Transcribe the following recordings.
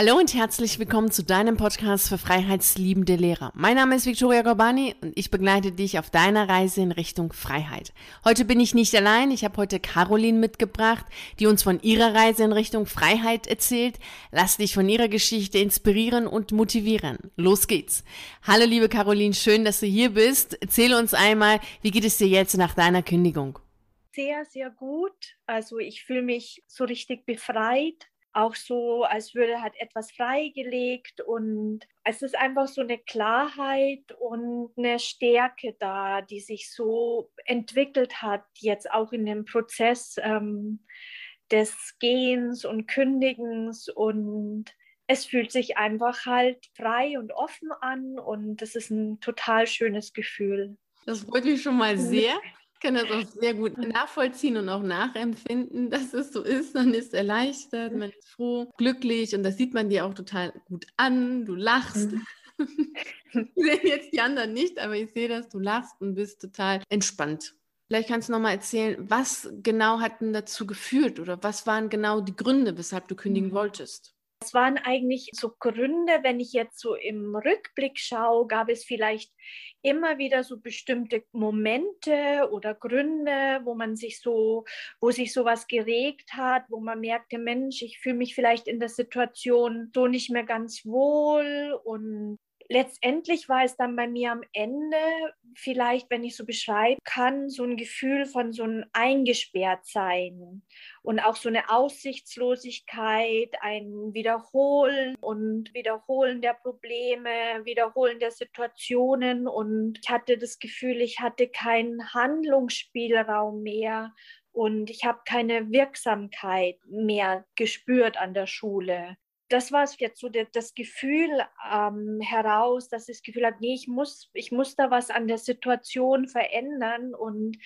Hallo und herzlich willkommen zu deinem Podcast für freiheitsliebende Lehrer. Mein Name ist Victoria Gorbani und ich begleite dich auf deiner Reise in Richtung Freiheit. Heute bin ich nicht allein, ich habe heute Caroline mitgebracht, die uns von ihrer Reise in Richtung Freiheit erzählt. Lass dich von ihrer Geschichte inspirieren und motivieren. Los geht's. Hallo liebe Caroline, schön, dass du hier bist. Erzähle uns einmal, wie geht es dir jetzt nach deiner Kündigung? Sehr, sehr gut. Also ich fühle mich so richtig befreit auch so, als würde halt etwas freigelegt und es ist einfach so eine Klarheit und eine Stärke da, die sich so entwickelt hat, jetzt auch in dem Prozess ähm, des Gehens und Kündigens. Und es fühlt sich einfach halt frei und offen an und das ist ein total schönes Gefühl. Das freut mich schon mal sehr kann das auch sehr gut nachvollziehen und auch nachempfinden, dass es so ist. Man ist erleichtert, man ist froh, glücklich und das sieht man dir auch total gut an. Du lachst. Mhm. ich sehe jetzt die anderen nicht, aber ich sehe, dass du lachst und bist total entspannt. Vielleicht kannst du noch mal erzählen, was genau hat denn dazu geführt oder was waren genau die Gründe, weshalb du kündigen mhm. wolltest? Es waren eigentlich so Gründe, wenn ich jetzt so im Rückblick schaue, gab es vielleicht immer wieder so bestimmte Momente oder Gründe, wo man sich so, wo sich sowas geregt hat, wo man merkte, Mensch, ich fühle mich vielleicht in der Situation so nicht mehr ganz wohl und letztendlich war es dann bei mir am Ende, vielleicht, wenn ich so beschreiben kann, so ein Gefühl von so einem Eingesperrtsein und auch so eine Aussichtslosigkeit, ein Wiederholen und Wiederholen der Probleme, Wiederholen der Situationen. Und ich hatte das Gefühl, ich hatte keinen Handlungsspielraum mehr und ich habe keine Wirksamkeit mehr gespürt an der Schule das war jetzt so das Gefühl ähm, heraus, dass ich das Gefühl habe, nee, ich muss, ich muss da was an der Situation verändern. Und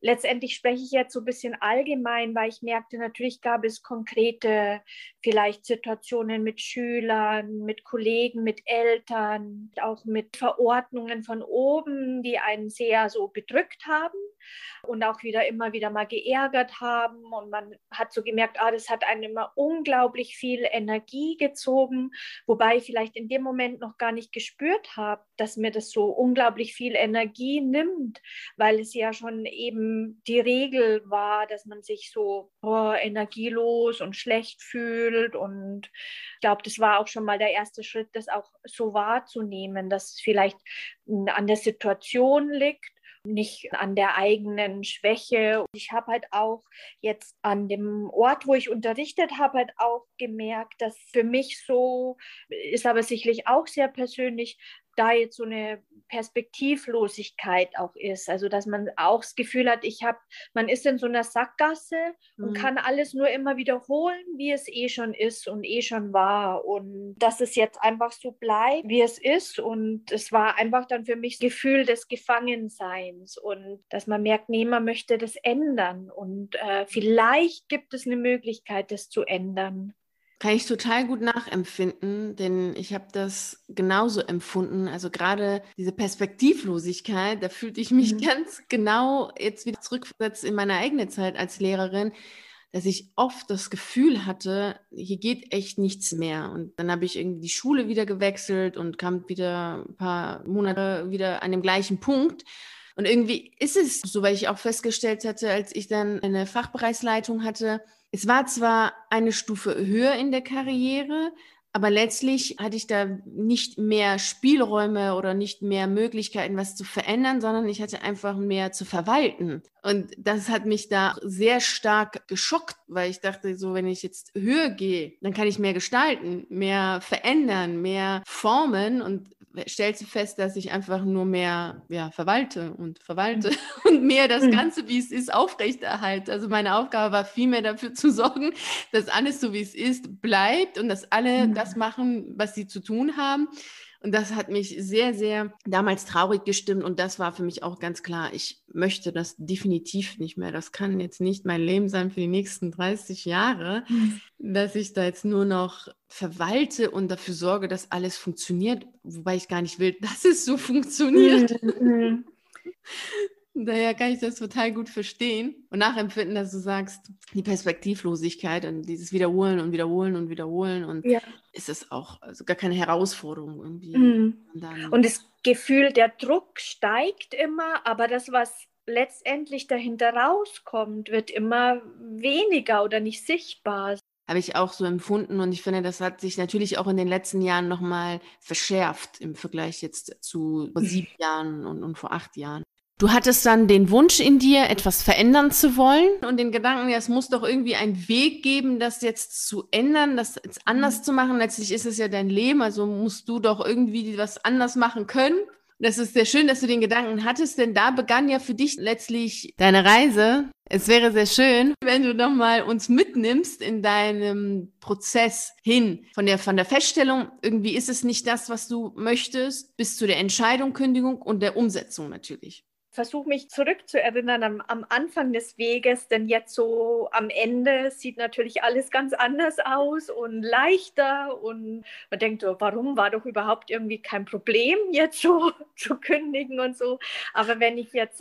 letztendlich spreche ich jetzt so ein bisschen allgemein, weil ich merkte, natürlich gab es konkrete vielleicht Situationen mit Schülern, mit Kollegen, mit Eltern, auch mit Verordnungen von oben, die einen sehr so bedrückt haben und auch wieder immer wieder mal geärgert haben. Und man hat so gemerkt, ah, das hat einem immer unglaublich viel Energie gezogen, wobei ich vielleicht in dem Moment noch gar nicht gespürt habe, dass mir das so unglaublich viel Energie nimmt, weil es ja schon eben die Regel war, dass man sich so oh, energielos und schlecht fühlt. Und ich glaube, das war auch schon mal der erste Schritt, das auch so wahrzunehmen, dass es vielleicht an der Situation liegt nicht an der eigenen Schwäche. Ich habe halt auch jetzt an dem Ort, wo ich unterrichtet habe, halt auch gemerkt, dass für mich so, ist aber sicherlich auch sehr persönlich, da jetzt so eine Perspektivlosigkeit auch ist. Also dass man auch das Gefühl hat, ich habe, man ist in so einer Sackgasse mhm. und kann alles nur immer wiederholen, wie es eh schon ist und eh schon war. Und dass es jetzt einfach so bleibt, wie es ist. Und es war einfach dann für mich das Gefühl des Gefangenseins und dass man merkt, nee, man möchte das ändern. Und äh, vielleicht gibt es eine Möglichkeit, das zu ändern. Kann ich total gut nachempfinden, denn ich habe das genauso empfunden. Also gerade diese Perspektivlosigkeit, da fühlte ich mich mhm. ganz genau jetzt wieder zurückversetzt in meine eigene Zeit als Lehrerin, dass ich oft das Gefühl hatte, hier geht echt nichts mehr. Und dann habe ich irgendwie die Schule wieder gewechselt und kam wieder ein paar Monate wieder an dem gleichen Punkt. Und irgendwie ist es so, weil ich auch festgestellt hatte, als ich dann eine Fachbereichsleitung hatte, es war zwar eine Stufe höher in der Karriere, aber letztlich hatte ich da nicht mehr Spielräume oder nicht mehr Möglichkeiten, was zu verändern, sondern ich hatte einfach mehr zu verwalten. Und das hat mich da sehr stark geschockt, weil ich dachte, so, wenn ich jetzt höher gehe, dann kann ich mehr gestalten, mehr verändern, mehr formen. Und stellst du fest, dass ich einfach nur mehr ja, verwalte und verwalte mhm. und mehr das mhm. Ganze, wie es ist, aufrechterhalte. Also meine Aufgabe war vielmehr dafür zu sorgen, dass alles so, wie es ist, bleibt und dass alle mhm. das machen, was sie zu tun haben. Und das hat mich sehr, sehr damals traurig gestimmt. Und das war für mich auch ganz klar, ich möchte das definitiv nicht mehr. Das kann jetzt nicht mein Leben sein für die nächsten 30 Jahre, mhm. dass ich da jetzt nur noch verwalte und dafür sorge, dass alles funktioniert, wobei ich gar nicht will, dass es so funktioniert. Mhm. Daher kann ich das total gut verstehen und nachempfinden, dass du sagst, die Perspektivlosigkeit und dieses Wiederholen und Wiederholen und Wiederholen und ja. ist es auch also gar keine Herausforderung irgendwie. Mhm. Und, und das Gefühl, der Druck steigt immer, aber das, was letztendlich dahinter rauskommt, wird immer weniger oder nicht sichtbar habe ich auch so empfunden und ich finde, das hat sich natürlich auch in den letzten Jahren nochmal verschärft im Vergleich jetzt zu vor sieben Jahren und, und vor acht Jahren. Du hattest dann den Wunsch in dir, etwas verändern zu wollen und den Gedanken, ja, es muss doch irgendwie einen Weg geben, das jetzt zu ändern, das jetzt anders mhm. zu machen. Letztlich ist es ja dein Leben, also musst du doch irgendwie was anders machen können. Das ist sehr schön, dass du den Gedanken hattest, denn da begann ja für dich letztlich deine Reise. Es wäre sehr schön, wenn du nochmal uns mitnimmst in deinem Prozess hin von der, von der Feststellung, irgendwie ist es nicht das, was du möchtest, bis zu der Entscheidung, Kündigung und der Umsetzung natürlich versuche mich zurückzuerinnern am, am, Anfang des Weges, denn jetzt so am Ende sieht natürlich alles ganz anders aus und leichter und man denkt, oh, warum war doch überhaupt irgendwie kein Problem, jetzt so zu kündigen und so. Aber wenn ich jetzt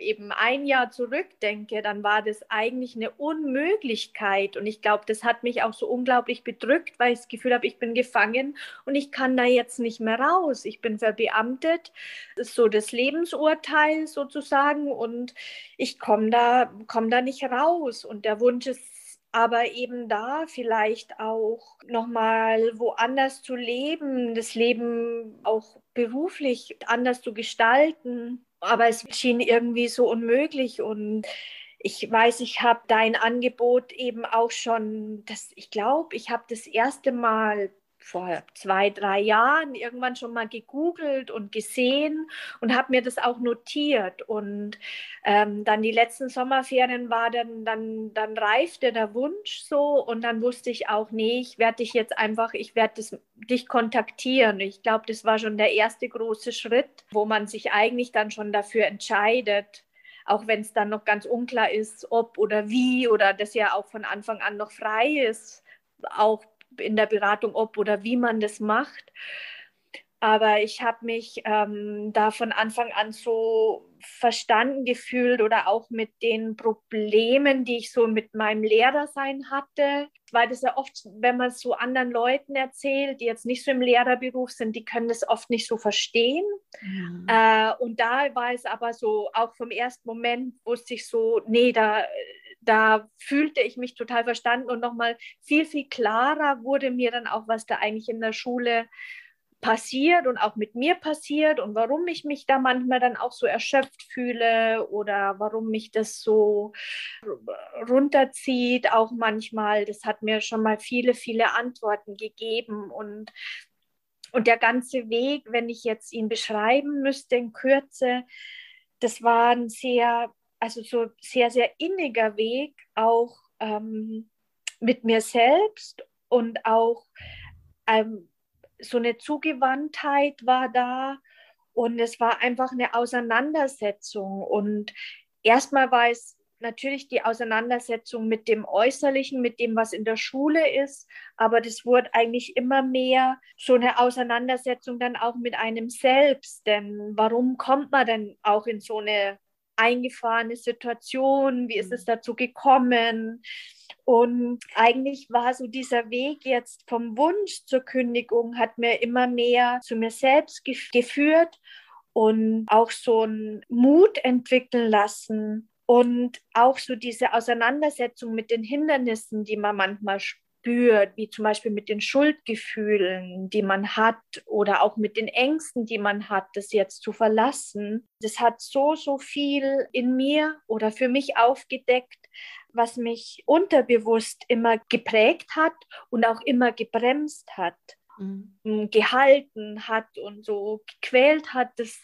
eben, ein Jahr zurückdenke, dann war das eigentlich eine Unmöglichkeit und ich glaube, das hat mich auch so unglaublich bedrückt, weil ich das Gefühl habe, ich bin gefangen und ich kann da jetzt nicht mehr raus. Ich bin verbeamtet, das ist so das Lebensurteil sozusagen und ich komme da, komm da nicht raus. Und der Wunsch ist aber eben da vielleicht auch nochmal woanders zu leben, das Leben auch beruflich anders zu gestalten. Aber es schien irgendwie so unmöglich und ich weiß, ich habe dein Angebot eben auch schon, das, ich glaube, ich habe das erste Mal vor zwei, drei Jahren irgendwann schon mal gegoogelt und gesehen und habe mir das auch notiert. Und ähm, dann die letzten Sommerferien war dann, dann, dann reifte der Wunsch so und dann wusste ich auch, nee, ich werde dich jetzt einfach, ich werde dich kontaktieren. Ich glaube, das war schon der erste große Schritt, wo man sich eigentlich dann schon dafür entscheidet, auch wenn es dann noch ganz unklar ist, ob oder wie oder das ja auch von Anfang an noch frei ist, auch in der Beratung, ob oder wie man das macht. Aber ich habe mich ähm, da von Anfang an so verstanden gefühlt oder auch mit den Problemen, die ich so mit meinem Lehrersein hatte. Weil das ja oft, wenn man es so anderen Leuten erzählt, die jetzt nicht so im Lehrerberuf sind, die können das oft nicht so verstehen. Mhm. Äh, und da war es aber so, auch vom ersten Moment wusste ich so, nee, da da fühlte ich mich total verstanden und nochmal viel, viel klarer wurde mir dann auch, was da eigentlich in der Schule passiert und auch mit mir passiert und warum ich mich da manchmal dann auch so erschöpft fühle oder warum mich das so runterzieht, auch manchmal. Das hat mir schon mal viele, viele Antworten gegeben und und der ganze Weg, wenn ich jetzt ihn beschreiben müsste in Kürze, das war ein sehr also so sehr, sehr inniger Weg, auch ähm, mit mir selbst und auch ähm, so eine Zugewandtheit war da und es war einfach eine Auseinandersetzung und erstmal war es natürlich die Auseinandersetzung mit dem Äußerlichen, mit dem, was in der Schule ist, aber das wurde eigentlich immer mehr so eine Auseinandersetzung dann auch mit einem selbst, denn warum kommt man denn auch in so eine eingefahrene Situation? Wie ist es mhm. dazu gekommen? Und eigentlich war so dieser Weg jetzt vom Wunsch zur Kündigung, hat mir immer mehr zu mir selbst geführt und auch so einen Mut entwickeln lassen und auch so diese Auseinandersetzung mit den Hindernissen, die man manchmal spürt spürt, wie zum Beispiel mit den Schuldgefühlen, die man hat oder auch mit den Ängsten, die man hat, das jetzt zu verlassen. Das hat so, so viel in mir oder für mich aufgedeckt, was mich unterbewusst immer geprägt hat und auch immer gebremst hat, mhm. gehalten hat und so gequält hat. Das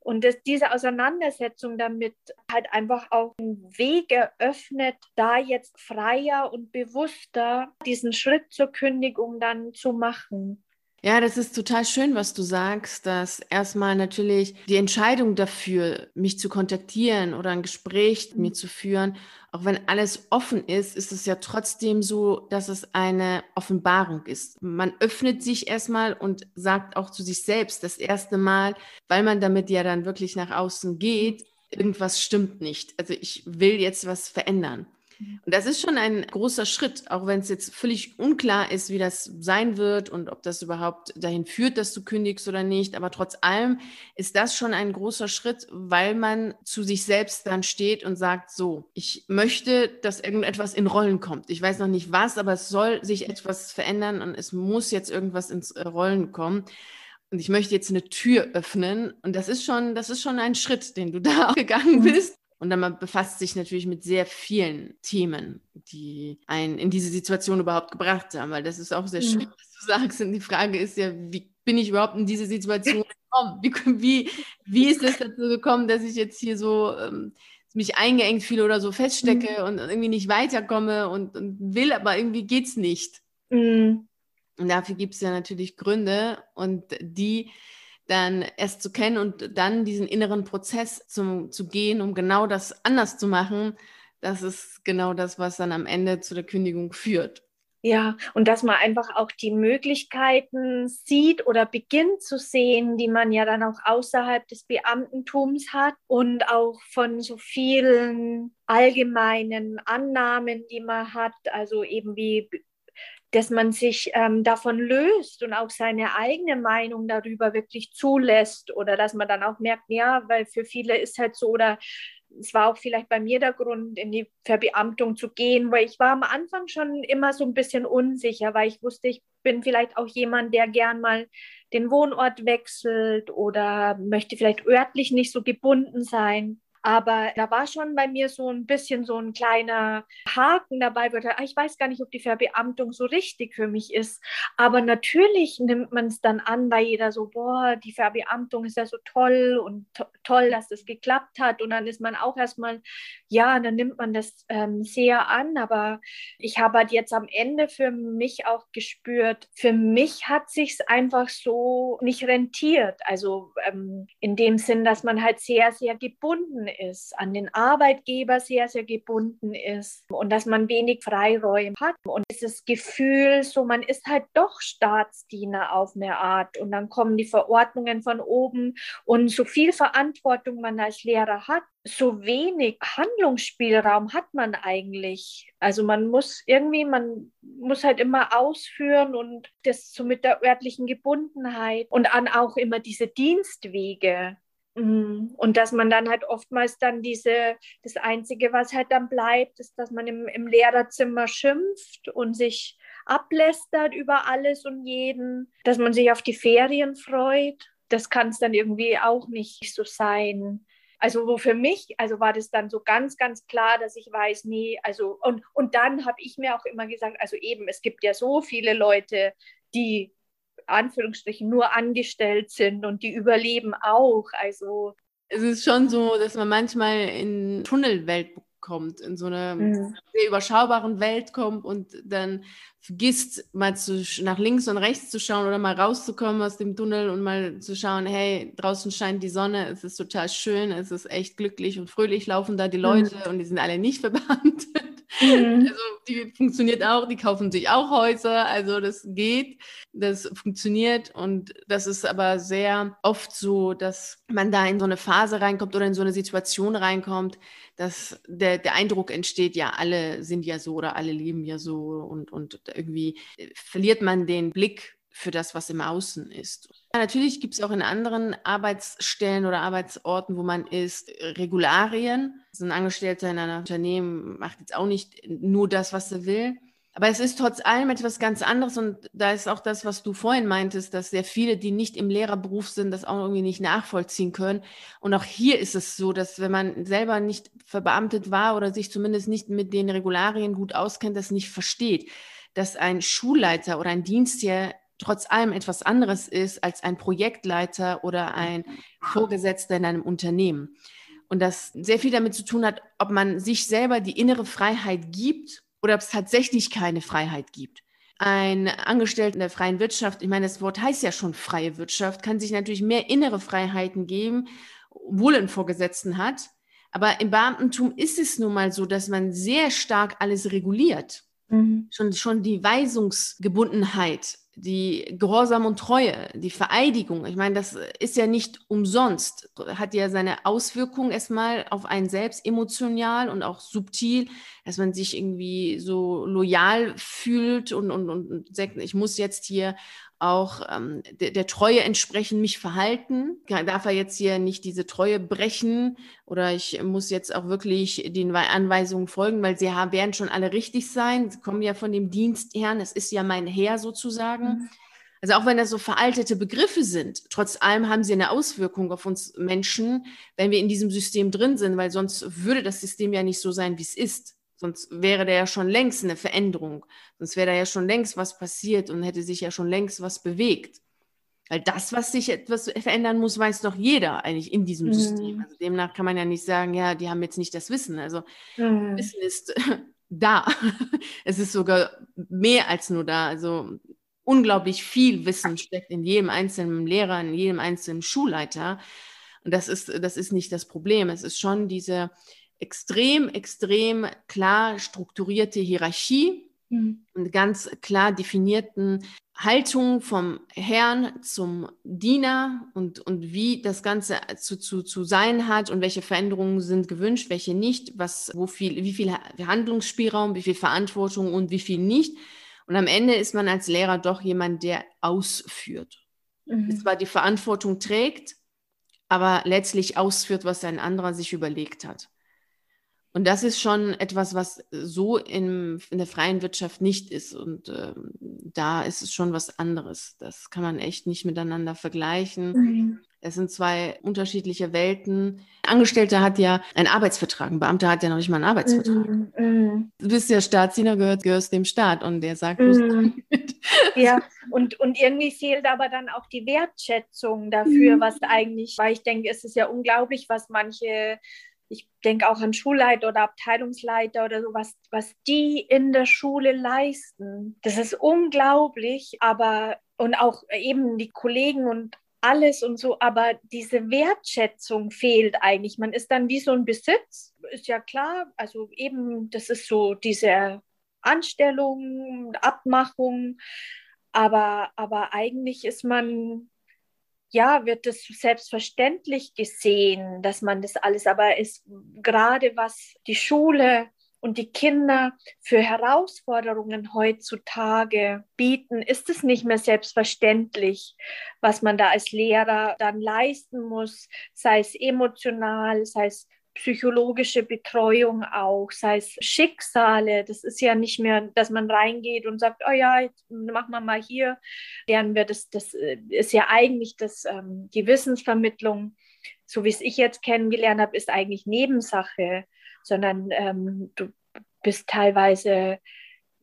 und dass diese Auseinandersetzung damit halt einfach auch einen Weg eröffnet, da jetzt freier und bewusster diesen Schritt zur Kündigung dann zu machen. Ja, das ist total schön, was du sagst, dass erstmal natürlich die Entscheidung dafür, mich zu kontaktieren oder ein Gespräch mit mir zu führen, auch wenn alles offen ist, ist es ja trotzdem so, dass es eine Offenbarung ist. Man öffnet sich erstmal und sagt auch zu sich selbst das erste Mal, weil man damit ja dann wirklich nach außen geht, irgendwas stimmt nicht. Also ich will jetzt was verändern. Mhm. Und das ist schon ein großer Schritt, auch wenn es jetzt völlig unklar ist, wie das sein wird und ob das überhaupt dahin führt, dass du kündigst oder nicht. Aber trotz allem ist das schon ein großer Schritt, weil man zu sich selbst dann steht und sagt, so, ich möchte, dass irgendetwas in Rollen kommt. Ich weiß noch nicht was, aber es soll sich etwas verändern und es muss jetzt irgendwas ins äh, Rollen kommen. Und ich möchte jetzt eine Tür öffnen. Und das ist schon, das ist schon ein Schritt, den du da gegangen mhm. bist. Und dann man befasst sich natürlich mit sehr vielen Themen, die einen in diese Situation überhaupt gebracht haben, weil das ist auch sehr schön, was du sagst. Und die Frage ist ja, wie bin ich überhaupt in diese Situation gekommen? Wie, wie, wie ist es dazu gekommen, dass ich jetzt hier so ähm, mich eingeengt fühle oder so feststecke mhm. und irgendwie nicht weiterkomme und, und, will, aber irgendwie geht es nicht. Mhm. Und dafür gibt es ja natürlich Gründe und die dann erst zu kennen und dann diesen inneren Prozess zu, zu gehen, um genau das anders zu machen, das ist genau das, was dann am Ende zu der Kündigung führt. Ja, und dass man einfach auch die Möglichkeiten sieht oder beginnt zu sehen, die man ja dann auch außerhalb des Beamtentums hat und auch von so vielen allgemeinen Annahmen, die man hat, also eben wie dass man sich ähm, davon löst und auch seine eigene Meinung darüber wirklich zulässt oder dass man dann auch merkt, ja, weil für viele ist halt so oder es war auch vielleicht bei mir der Grund, in die Verbeamtung zu gehen, weil ich war am Anfang schon immer so ein bisschen unsicher, weil ich wusste, ich bin vielleicht auch jemand, der gern mal den Wohnort wechselt oder möchte vielleicht örtlich nicht so gebunden sein. Aber da war schon bei mir so ein bisschen so ein kleiner Haken dabei, weil ich weiß gar nicht, ob die Verbeamtung so richtig für mich ist. Aber natürlich nimmt man es dann an, weil jeder so, boah, die Verbeamtung ist ja so toll und to toll, dass das geklappt hat. Und dann ist man auch erstmal, ja, dann nimmt man das ähm, sehr an. Aber ich habe halt jetzt am Ende für mich auch gespürt, für mich hat sich einfach so nicht rentiert. Also ähm, in dem Sinn, dass man halt sehr, sehr gebunden ist, an den Arbeitgeber sehr, sehr gebunden ist und dass man wenig Freiräume hat. Und dieses Gefühl, so man ist halt doch Staatsdiener auf eine Art und dann kommen die Verordnungen von oben und so viel Verantwortung man als Lehrer hat, so wenig Handlungsspielraum hat man eigentlich. Also man muss irgendwie, man muss halt immer ausführen und das so mit der örtlichen Gebundenheit und dann auch immer diese Dienstwege. Mhm. Und dass man dann halt oftmals dann diese, das Einzige, was halt dann bleibt, ist, dass man im, im Lehrerzimmer schimpft und sich ablästert über alles und jeden, dass man sich auf die Ferien freut. Das kann es dann irgendwie auch nicht so sein. Also wo für mich, also war das dann so ganz, ganz klar, dass ich weiß, nee, also und, und dann habe ich mir auch immer gesagt, also eben, es gibt ja so viele Leute, die Anführungsstrichen nur angestellt sind und die überleben auch. Also es ist schon so, dass man manchmal in Tunnelwelt kommt, in so eine mhm. sehr überschaubaren Welt kommt und dann vergisst, mal zu, nach links und rechts zu schauen oder mal rauszukommen aus dem Tunnel und mal zu schauen, hey, draußen scheint die Sonne, es ist total schön, es ist echt glücklich und fröhlich laufen da die mhm. Leute mhm. und die sind alle nicht verbeamtet. Mhm. Also die funktioniert auch, die kaufen sich auch Häuser, also das geht, das funktioniert. Und das ist aber sehr oft so, dass man da in so eine Phase reinkommt oder in so eine Situation reinkommt, dass der, der Eindruck entsteht, ja, alle sind ja so oder alle leben ja so. Und, und irgendwie verliert man den Blick für das, was im Außen ist. Ja, natürlich gibt es auch in anderen Arbeitsstellen oder Arbeitsorten, wo man ist, Regularien. So ein Angestellter in einem Unternehmen macht jetzt auch nicht nur das, was er will. Aber es ist trotz allem etwas ganz anderes und da ist auch das, was du vorhin meintest, dass sehr viele, die nicht im Lehrerberuf sind, das auch irgendwie nicht nachvollziehen können. Und auch hier ist es so, dass wenn man selber nicht verbeamtet war oder sich zumindest nicht mit den Regularien gut auskennt, das nicht versteht, dass ein Schulleiter oder ein Dienstherr trotz allem etwas anderes ist als ein Projektleiter oder ein Vorgesetzter in einem Unternehmen. Und das sehr viel damit zu tun hat, ob man sich selber die innere Freiheit gibt oder ob es tatsächlich keine Freiheit gibt. Ein Angestellter in der freien Wirtschaft, ich meine, das Wort heißt ja schon freie Wirtschaft, kann sich natürlich mehr innere Freiheiten geben, obwohl er einen Vorgesetzten hat. Aber im Beamtentum ist es nun mal so, dass man sehr stark alles reguliert. Mhm. Schon, schon die Weisungsgebundenheit, die Gehorsam und Treue, die Vereidigung. Ich meine, das ist ja nicht umsonst, hat ja seine Auswirkungen erstmal auf einen selbst emotional und auch subtil, dass man sich irgendwie so loyal fühlt und, und, und sagt, ich muss jetzt hier auch ähm, der, der, Treue entsprechend mich verhalten. Darf er jetzt hier nicht diese Treue brechen oder ich muss jetzt auch wirklich den Anweisungen folgen, weil sie haben, werden schon alle richtig sein. Sie kommen ja von dem Dienstherrn, es ist ja mein Herr sozusagen. Mhm. Also auch wenn das so veraltete Begriffe sind, trotz allem haben sie eine Auswirkung auf uns Menschen, wenn wir in diesem System drin sind, weil sonst würde das System ja nicht so sein, wie es ist. Sonst wäre da ja schon längst eine Veränderung. Sonst wäre da ja schon längst was passiert und hätte sich ja schon längst was bewegt. Weil das, was sich etwas verändern muss, weiß doch jeder eigentlich in diesem mhm. System. Also demnach kann man ja nicht sagen, ja, die haben jetzt nicht das Wissen. Also mhm. Wissen ist da. es ist sogar mehr als nur da. Also unglaublich viel Wissen steckt in jedem einzelnen Lehrer, in jedem einzelnen Schulleiter. Und das ist, das ist nicht das Problem. Es ist schon diese, extrem, extrem klar strukturierte Hierarchie mhm. und ganz klar definierten Haltung vom Herrn zum Diener und, und wie das Ganze zu, zu, zu sein hat und welche Veränderungen sind gewünscht, welche nicht, was, wo viel, wie viel Handlungsspielraum, wie viel Verantwortung und wie viel nicht. Und am Ende ist man als Lehrer doch jemand, der ausführt. Mhm. Zwar die Verantwortung trägt, aber letztlich ausführt, was ein anderer sich überlegt hat. Und das ist schon etwas, was so in, in der freien Wirtschaft nicht ist. Und ähm, da ist es schon was anderes. Das kann man echt nicht miteinander vergleichen. Mhm. Es sind zwei unterschiedliche Welten. Ein Angestellter hat ja einen Arbeitsvertrag, ein Beamter hat ja noch nicht mal einen Arbeitsvertrag. Mhm. mhm. Du bist ja Staatsdiener, gehört, gehörst dem Staat und der sagt, mhm. Ja, und, und irgendwie fehlt aber dann auch die Wertschätzung dafür, mhm. was eigentlich, weil ich denke, es ist ja unglaublich, was manche ich denke auch an Schulleiter oder Abteilungsleiter oder so, was, was die in der Schule leisten. Das ist unglaublich, aber und auch eben die Kollegen und alles und so, aber diese Wertschätzung fehlt eigentlich. Man ist dann wie so ein Besitz, ist ja klar. Also eben, das ist so diese Anstellung, Abmachung, aber, aber eigentlich ist man ja, wird es selbstverständlich gesehen, dass man das alles, aber ist gerade was die Schule und die Kinder für Herausforderungen heutzutage bieten, ist es nicht mehr selbstverständlich, was man da als Lehrer dann leisten muss, sei es emotional, sei es psychologische Betreuung auch, sei es Schicksale. Das ist ja nicht mehr, dass man reingeht und sagt, oh ja, jetzt machen wir mal hier. Lernen wir das, das äh, ist ja eigentlich das, ähm, die Wissensvermittlung, so wie es ich jetzt kennengelernt habe, ist eigentlich Nebensache, sondern ähm, du bist teilweise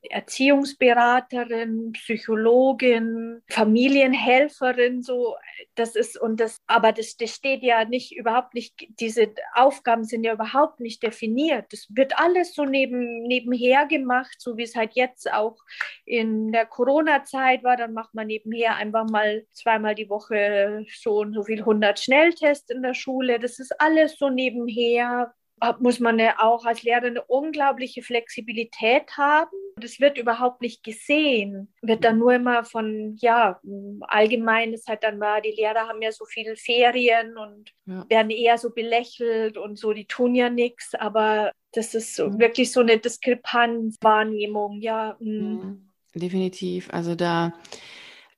Erziehungsberaterin, Psychologin, Familienhelferin, so das ist und das, aber das, das steht ja nicht überhaupt nicht, diese Aufgaben sind ja überhaupt nicht definiert. Das wird alles so neben, nebenher gemacht, so wie es halt jetzt auch in der Corona-Zeit war. Dann macht man nebenher einfach mal zweimal die Woche so und so viel 100 Schnelltests in der Schule. Das ist alles so nebenher muss man ja auch als Lehrer eine unglaubliche Flexibilität haben. Das wird überhaupt nicht gesehen. Wird dann nur immer von, ja, allgemein ist halt dann mal, die Lehrer haben ja so viele Ferien und ja. werden eher so belächelt und so, die tun ja nichts, aber das ist so, mhm. wirklich so eine Diskrepanzwahrnehmung, ja. Mhm. Definitiv. Also da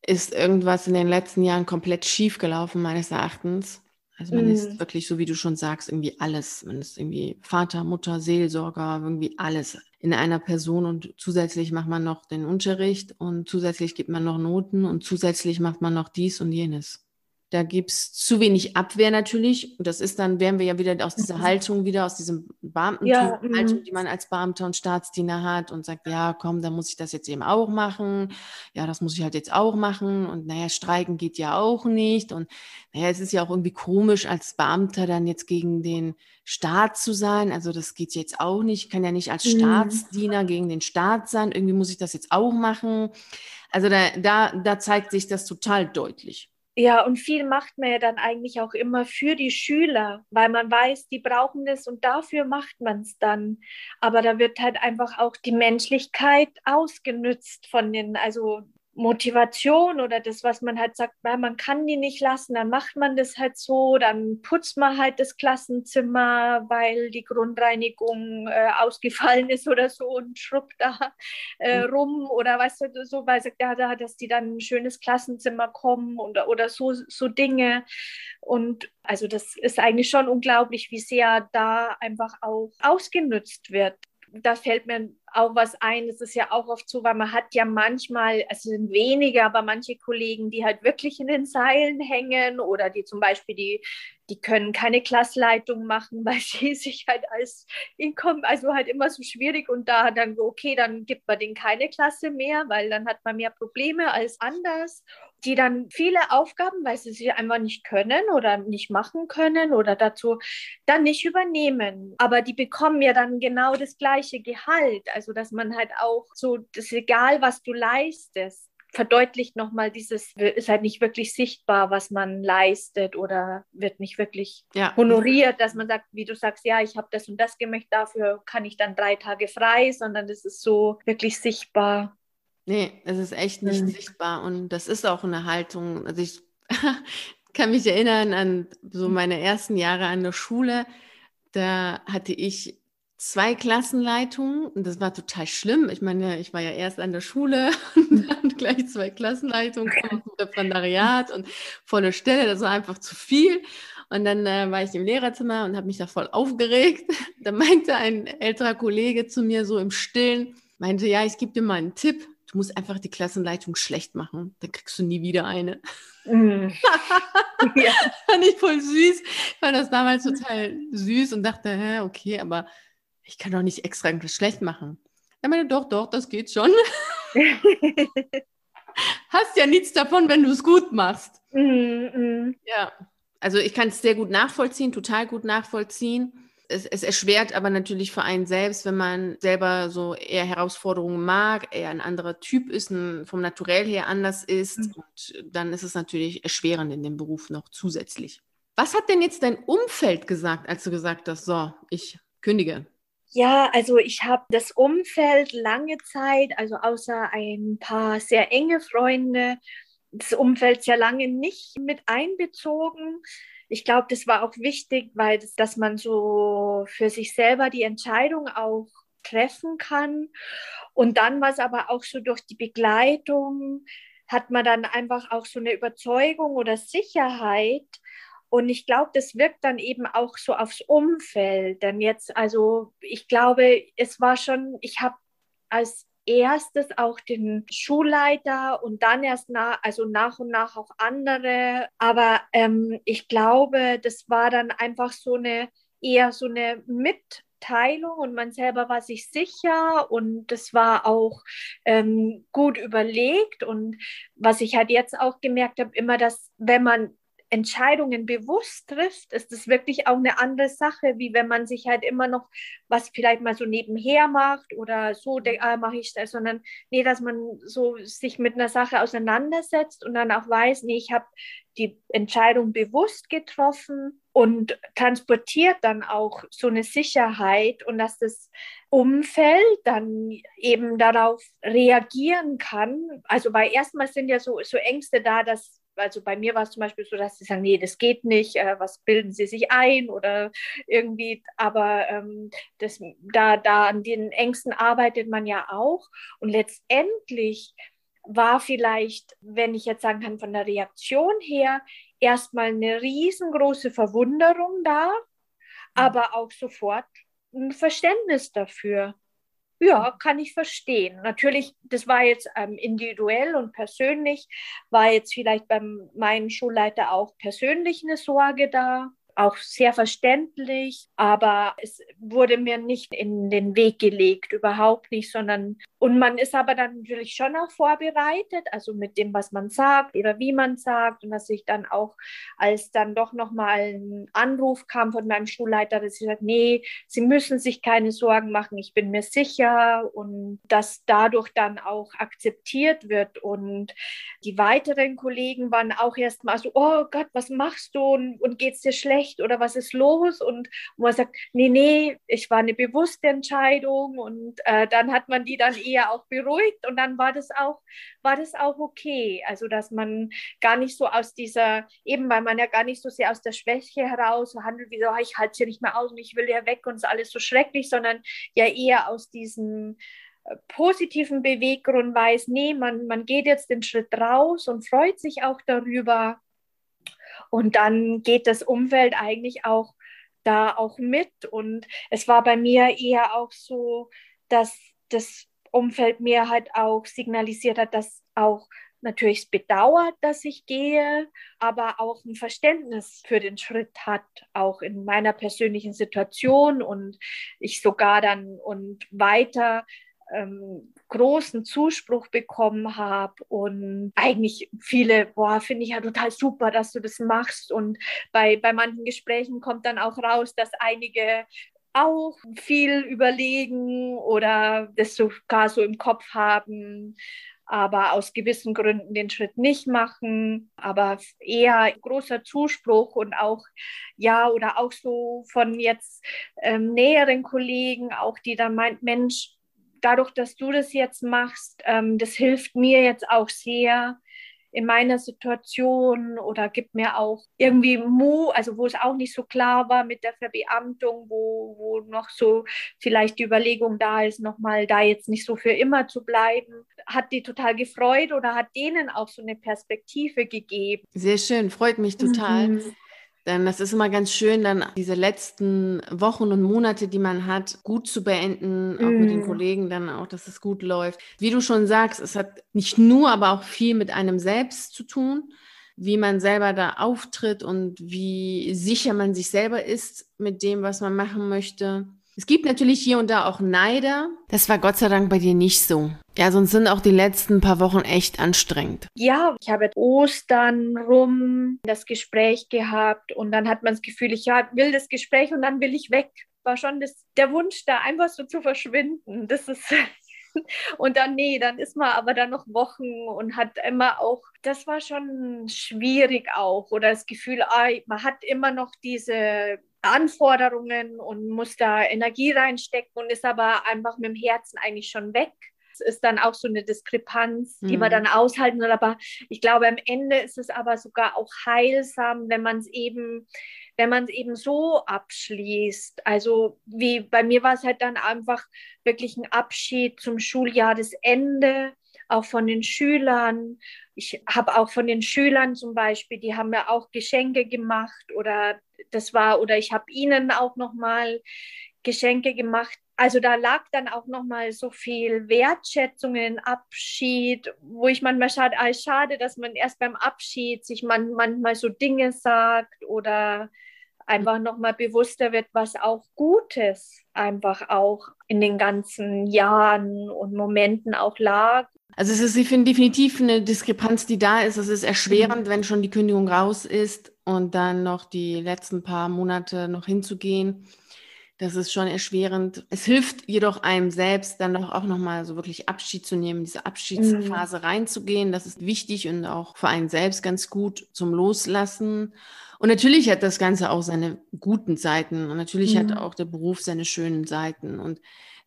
ist irgendwas in den letzten Jahren komplett schief gelaufen, meines Erachtens. Also man mhm. ist wirklich, so wie du schon sagst, irgendwie alles. Man ist irgendwie Vater, Mutter, Seelsorger, irgendwie alles in einer Person und zusätzlich macht man noch den Unterricht und zusätzlich gibt man noch Noten und zusätzlich macht man noch dies und jenes. Da gibt es zu wenig Abwehr natürlich. Und das ist dann, wären wir ja wieder aus dieser mhm. Haltung, wieder aus diesem Beamtentum, Haltung, mhm. die man als Beamter und Staatsdiener hat und sagt, ja, komm, dann muss ich das jetzt eben auch machen. Ja, das muss ich halt jetzt auch machen. Und naja, streiken geht ja auch nicht. Und naja, es ist ja auch irgendwie komisch, als Beamter dann jetzt gegen den Staat zu sein. Also das geht jetzt auch nicht. Ich kann ja nicht als mhm. Staatsdiener gegen den Staat sein. Irgendwie muss ich das jetzt auch machen. Also da, da, da zeigt sich das total deutlich. Ja, und viel macht man ja dann eigentlich auch immer für die Schüler, weil man weiß, die brauchen das und dafür macht man es dann. Aber da wird halt einfach auch die Menschlichkeit ausgenützt von den, also Motivation oder das, was man halt sagt, man kann die nicht lassen, dann macht man das halt so, dann putzt man halt das Klassenzimmer, weil die Grundreinigung äh, ausgefallen ist oder so und schrubbt da äh, mhm. rum oder weißt du, so, weil sagt, ja, dass die dann ein schönes Klassenzimmer kommen oder, oder so, so Dinge. Und also das ist eigentlich schon unglaublich, wie sehr da einfach auch ausgenutzt wird da fällt mir auch was ein. Es ist ja auch oft so, weil man hat ja manchmal, also sind wenige, aber manche Kollegen, die halt wirklich in den Seilen hängen oder die zum Beispiel die, die können keine Klassleitung machen, weil sie sich halt als Inkommen, also halt immer so schwierig und da dann okay, dann gibt man denen keine Klasse mehr, weil dann hat man mehr Probleme als anders die dann viele Aufgaben, weil sie sie einfach nicht können oder nicht machen können oder dazu dann nicht übernehmen. Aber die bekommen ja dann genau das gleiche Gehalt. Also dass man halt auch so, das egal, was du leistest verdeutlicht nochmal dieses, ist halt nicht wirklich sichtbar, was man leistet oder wird nicht wirklich ja. honoriert, dass man sagt, wie du sagst, ja, ich habe das und das gemacht, dafür kann ich dann drei Tage frei, sondern das ist so wirklich sichtbar. Nee, es ist echt nicht mhm. sichtbar und das ist auch eine Haltung. Also ich kann mich erinnern an so mhm. meine ersten Jahre an der Schule. Da hatte ich zwei Klassenleitungen und das war total schlimm. Ich meine, ich war ja erst an der Schule und dann gleich zwei Klassenleitungen, Referendariat und volle Stelle. Das war einfach zu viel. Und dann äh, war ich im Lehrerzimmer und habe mich da voll aufgeregt. Da meinte ein älterer Kollege zu mir so im Stillen, meinte, ja, ich gebe dir mal einen Tipp du musst einfach die Klassenleitung schlecht machen, dann kriegst du nie wieder eine. Mm. ja. fand ich voll süß. Ich fand das damals total süß und dachte, hä, okay, aber ich kann doch nicht extra irgendwas schlecht machen. Er meinte, doch, doch, das geht schon. Hast ja nichts davon, wenn du es gut machst. Mm, mm. Ja, also ich kann es sehr gut nachvollziehen, total gut nachvollziehen es, es erschwert aber natürlich für einen selbst, wenn man selber so eher Herausforderungen mag, eher ein anderer Typ ist, ein, vom Naturell her anders ist. Mhm. Und dann ist es natürlich erschwerend in dem Beruf noch zusätzlich. Was hat denn jetzt dein Umfeld gesagt, als du gesagt hast, so, ich kündige? Ja, also ich habe das Umfeld lange Zeit, also außer ein paar sehr enge Freunde, das Umfeld sehr lange nicht mit einbezogen ich glaube, das war auch wichtig, weil das, dass man so für sich selber die Entscheidung auch treffen kann. Und dann war es aber auch so durch die Begleitung, hat man dann einfach auch so eine Überzeugung oder Sicherheit. Und ich glaube, das wirkt dann eben auch so aufs Umfeld. Denn jetzt, also ich glaube, es war schon, ich habe als erstes auch den Schulleiter und dann erst nach, also nach und nach auch andere. Aber ähm, ich glaube, das war dann einfach so eine eher so eine Mitteilung und man selber war sich sicher und das war auch ähm, gut überlegt. Und was ich halt jetzt auch gemerkt habe, immer, dass wenn man Entscheidungen bewusst trifft, ist es wirklich auch eine andere Sache, wie wenn man sich halt immer noch was vielleicht mal so nebenher macht oder so, ah, mache ich das, sondern nee, dass man so sich mit einer Sache auseinandersetzt und dann auch weiß, nee, ich habe die Entscheidung bewusst getroffen und transportiert dann auch so eine Sicherheit und dass das Umfeld dann eben darauf reagieren kann. Also weil erstmal sind ja so, so Ängste da, dass also bei mir war es zum Beispiel so, dass sie sagen, nee, das geht nicht, äh, was bilden sie sich ein oder irgendwie, aber ähm, das, da, da an den Ängsten arbeitet man ja auch und letztendlich war vielleicht, wenn ich jetzt sagen kann, von der Reaktion her, erstmal eine riesengroße Verwunderung da, mhm. aber auch sofort ein Verständnis dafür. Ja, kann ich verstehen. Natürlich, das war jetzt ähm, individuell und persönlich, war jetzt vielleicht beim meinem Schulleiter auch persönlich eine Sorge da auch sehr verständlich, aber es wurde mir nicht in den Weg gelegt, überhaupt nicht, sondern und man ist aber dann natürlich schon auch vorbereitet, also mit dem, was man sagt oder wie man sagt und dass ich dann auch, als dann doch nochmal ein Anruf kam von meinem Schulleiter, dass sie sagt, nee, Sie müssen sich keine Sorgen machen, ich bin mir sicher und dass dadurch dann auch akzeptiert wird und die weiteren Kollegen waren auch erst mal so, oh Gott, was machst du und, und geht es dir schlecht? Schlecht oder was ist los? Und man sagt, nee, nee, ich war eine bewusste Entscheidung und äh, dann hat man die dann eher auch beruhigt und dann war das auch, war das auch okay. Also dass man gar nicht so aus dieser, eben weil man ja gar nicht so sehr aus der Schwäche heraus handelt, wie so, ich halte es hier nicht mehr aus und ich will ja weg und es ist alles so schrecklich, sondern ja eher aus diesem äh, positiven Beweggrund weiß, nee, man, man geht jetzt den Schritt raus und freut sich auch darüber. Und dann geht das Umfeld eigentlich auch da auch mit. Und es war bei mir eher auch so, dass das Umfeld mir halt auch signalisiert hat, dass auch natürlich es bedauert, dass ich gehe, aber auch ein Verständnis für den Schritt hat, auch in meiner persönlichen Situation und ich sogar dann und weiter ähm, großen Zuspruch bekommen habe und eigentlich viele, boah, finde ich ja total super, dass du das machst. Und bei, bei manchen Gesprächen kommt dann auch raus, dass einige auch viel überlegen oder das sogar so im Kopf haben, aber aus gewissen Gründen den Schritt nicht machen, aber eher großer Zuspruch und auch ja oder auch so von jetzt ähm, näheren Kollegen, auch die dann meint, Mensch, dadurch, dass du das jetzt machst, ähm, das hilft mir jetzt auch sehr in meiner Situation oder gibt mir auch irgendwie Mu, also wo es auch nicht so klar war mit der Verbeamtung, wo, wo noch so vielleicht die Überlegung da ist, nochmal da jetzt nicht so für immer zu bleiben. Hat die total gefreut oder hat denen auch so eine Perspektive gegeben? Sehr schön, freut mich total. Mhm. Denn das ist immer ganz schön, dann diese letzten Wochen und Monate, die man hat, gut zu beenden, auch mm. mit den mm. Kollegen dann auch, dass es gut läuft. Wie du schon sagst, es hat nicht nur, aber auch viel mit einem selbst zu tun, wie man selber da auftritt und wie sicher man sich selber ist mit dem, was man machen möchte. Es gibt natürlich hier und da auch Neider. Das war Gott sei Dank bei dir nicht so. Ja, sonst sind auch die letzten paar Wochen echt anstrengend. Ja, ich habe Ostern rum das Gespräch gehabt und dann hat man das Gefühl, ich will das Gespräch und dann will ich weg. War schon das, der Wunsch da, einfach so zu verschwinden. Das ist und dann, nee, dann ist man aber dann noch Wochen und hat immer auch, das war schon schwierig auch. Oder das Gefühl, ah, man hat immer noch diese Anforderungen und muss da Energie reinstecken und ist aber einfach mit dem Herzen eigentlich schon weg. Es ist dann auch so eine Diskrepanz, die mhm. man dann aushalten will. Aber ich glaube, am Ende ist es aber sogar auch heilsam, wenn man es eben, wenn man es eben so abschließt. Also wie bei mir war es halt dann einfach wirklich ein Abschied zum Schuljahr, das Ende auch von den Schülern. Ich habe auch von den Schülern zum Beispiel, die haben mir auch Geschenke gemacht oder das war, oder ich habe ihnen auch nochmal Geschenke gemacht. Also da lag dann auch nochmal so viel Wertschätzung in Abschied, wo ich manchmal schade, ah, schade, dass man erst beim Abschied sich man, manchmal so Dinge sagt oder einfach nochmal bewusster wird, was auch Gutes einfach auch in den ganzen Jahren und Momenten auch lag. Also es ist, ich finde definitiv eine Diskrepanz, die da ist. Es ist erschwerend, mhm. wenn schon die Kündigung raus ist und dann noch die letzten paar Monate noch hinzugehen. Das ist schon erschwerend. Es hilft jedoch einem selbst, dann doch auch nochmal so wirklich Abschied zu nehmen, diese Abschiedsphase mhm. reinzugehen. Das ist wichtig und auch für einen selbst ganz gut zum Loslassen. Und natürlich hat das Ganze auch seine guten Seiten und natürlich mhm. hat auch der Beruf seine schönen Seiten. Und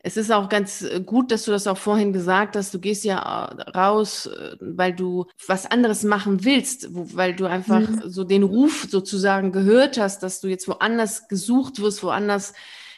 es ist auch ganz äh, gut, dass du das auch vorhin gesagt hast. Du gehst ja äh, raus, äh, weil du was anderes machen willst, weil du einfach mhm. so den Ruf sozusagen gehört hast, dass du jetzt woanders gesucht wirst, woanders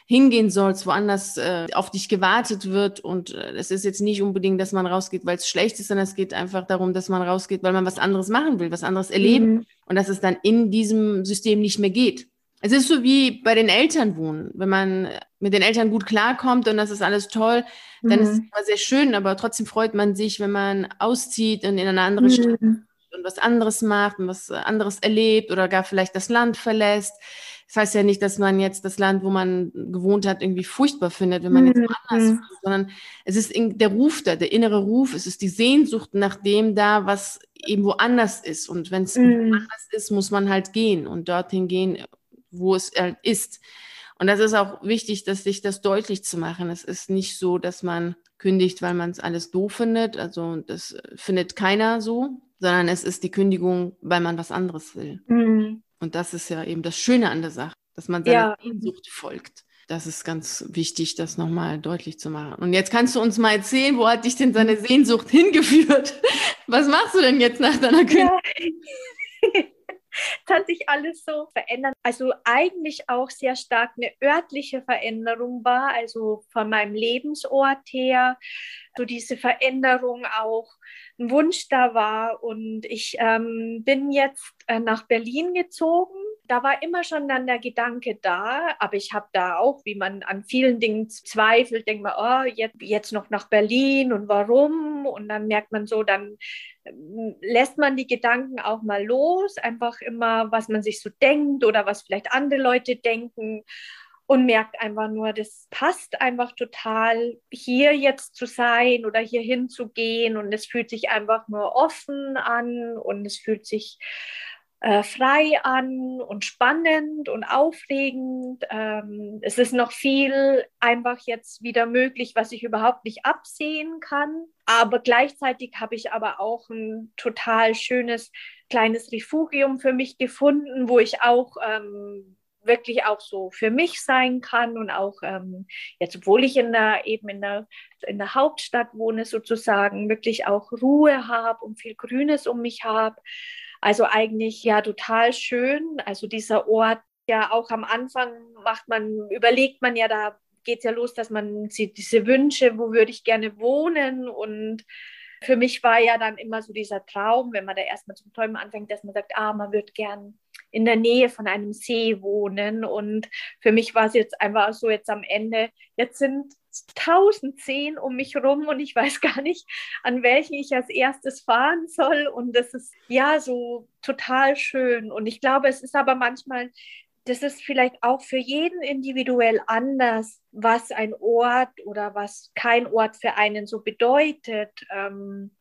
hingehen sollst, woanders äh, auf dich gewartet wird. Und es ist jetzt nicht unbedingt, dass man rausgeht, weil es schlecht ist, sondern es geht einfach darum, dass man rausgeht, weil man was anderes machen will, was anderes erleben mhm. und dass es dann in diesem System nicht mehr geht. Es ist so wie bei den Eltern wohnen. Wenn man mit den Eltern gut klarkommt und das ist alles toll, dann mhm. ist es immer sehr schön, aber trotzdem freut man sich, wenn man auszieht und in eine andere mhm. Stadt und was anderes macht und was anderes erlebt oder gar vielleicht das Land verlässt. Das heißt ja nicht, dass man jetzt das Land, wo man gewohnt hat, irgendwie furchtbar findet, wenn man jetzt mhm. woanders mhm. wohnt, sondern es ist der Ruf da, der innere Ruf, es ist die Sehnsucht nach dem da, was eben woanders ist. Und wenn es mhm. woanders ist, muss man halt gehen und dorthin gehen, wo es halt ist. Und das ist auch wichtig, dass sich das deutlich zu machen. Es ist nicht so, dass man kündigt, weil man es alles doof findet. Also das findet keiner so, sondern es ist die Kündigung, weil man was anderes will. Mhm. Und das ist ja eben das Schöne an der Sache, dass man seiner ja. Sehnsucht folgt. Das ist ganz wichtig, das nochmal deutlich zu machen. Und jetzt kannst du uns mal erzählen, wo hat dich denn seine Sehnsucht hingeführt? Was machst du denn jetzt nach deiner Kündigung? Ja. Es hat sich alles so verändert. Also eigentlich auch sehr stark eine örtliche Veränderung war, also von meinem Lebensort her, so diese Veränderung auch ein Wunsch da war. Und ich ähm, bin jetzt äh, nach Berlin gezogen da war immer schon dann der Gedanke da, aber ich habe da auch, wie man an vielen Dingen zweifelt, denkt man, oh, jetzt, jetzt noch nach Berlin und warum? Und dann merkt man so, dann ähm, lässt man die Gedanken auch mal los, einfach immer, was man sich so denkt oder was vielleicht andere Leute denken und merkt einfach nur, das passt einfach total, hier jetzt zu sein oder hier hinzugehen und es fühlt sich einfach nur offen an und es fühlt sich äh, frei an und spannend und aufregend. Ähm, es ist noch viel einfach jetzt wieder möglich, was ich überhaupt nicht absehen kann. Aber gleichzeitig habe ich aber auch ein total schönes kleines Refugium für mich gefunden, wo ich auch ähm, wirklich auch so für mich sein kann und auch ähm, jetzt, obwohl ich in der, eben in der, in der Hauptstadt wohne, sozusagen wirklich auch Ruhe habe und viel Grünes um mich habe. Also eigentlich ja total schön. Also dieser Ort, ja auch am Anfang macht man, überlegt man ja, da geht es ja los, dass man sieht diese Wünsche, wo würde ich gerne wohnen und für mich war ja dann immer so dieser Traum, wenn man da erstmal zum Träumen anfängt, dass man sagt, ah, man würde gern in der Nähe von einem See wohnen. Und für mich war es jetzt einfach so jetzt am Ende, jetzt sind tausend Seen um mich rum und ich weiß gar nicht, an welchen ich als erstes fahren soll. Und das ist ja so total schön. Und ich glaube, es ist aber manchmal, das ist vielleicht auch für jeden individuell anders, was ein Ort oder was kein Ort für einen so bedeutet. Ähm,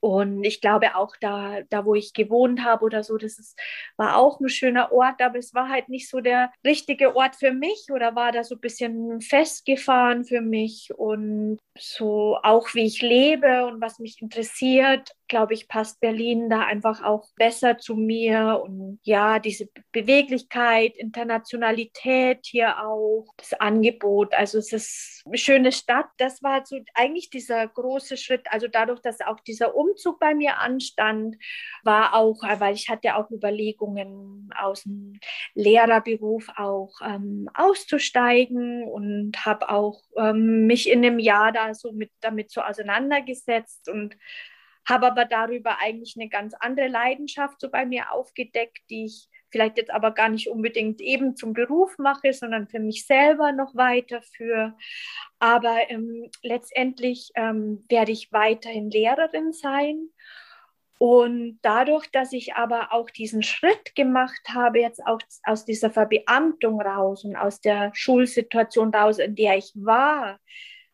und ich glaube auch da, da wo ich gewohnt habe oder so, das ist, war auch ein schöner Ort, aber es war halt nicht so der richtige Ort für mich oder war da so ein bisschen festgefahren für mich. Und so auch wie ich lebe und was mich interessiert, glaube ich, passt Berlin da einfach auch besser zu mir. Und ja, diese Beweglichkeit, Internationalität hier auch, das Angebot. Also es ist eine schöne Stadt. Das war so eigentlich dieser große Schritt. Also dadurch, dass auch dieser Umzug bei mir anstand, war auch, weil ich hatte auch Überlegungen aus dem Lehrerberuf auch ähm, auszusteigen und habe auch ähm, mich in einem Jahr da so mit, damit so auseinandergesetzt und habe aber darüber eigentlich eine ganz andere Leidenschaft so bei mir aufgedeckt, die ich vielleicht jetzt aber gar nicht unbedingt eben zum Beruf mache, sondern für mich selber noch weiterführe. Aber ähm, letztendlich ähm, werde ich weiterhin Lehrerin sein. Und dadurch, dass ich aber auch diesen Schritt gemacht habe, jetzt auch aus dieser Verbeamtung raus und aus der Schulsituation raus, in der ich war,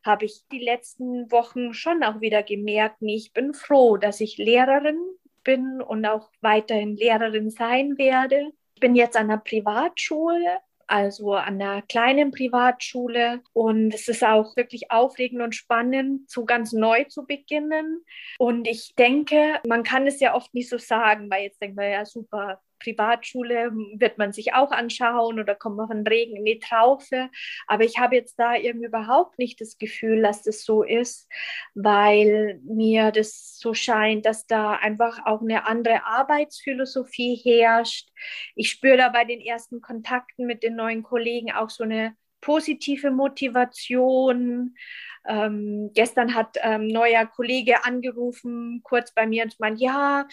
habe ich die letzten Wochen schon auch wieder gemerkt, ich bin froh, dass ich Lehrerin bin und auch weiterhin Lehrerin sein werde. Ich bin jetzt an einer Privatschule, also an einer kleinen Privatschule. Und es ist auch wirklich aufregend und spannend, so ganz neu zu beginnen. Und ich denke, man kann es ja oft nicht so sagen, weil jetzt denkt man ja super, Privatschule wird man sich auch anschauen oder kommt man von Regen in die Traufe. Aber ich habe jetzt da irgendwie überhaupt nicht das Gefühl, dass das so ist, weil mir das so scheint, dass da einfach auch eine andere Arbeitsphilosophie herrscht. Ich spüre da bei den ersten Kontakten mit den neuen Kollegen auch so eine positive Motivation. Ähm, gestern hat ein ähm, neuer Kollege angerufen, kurz bei mir und meint, ja,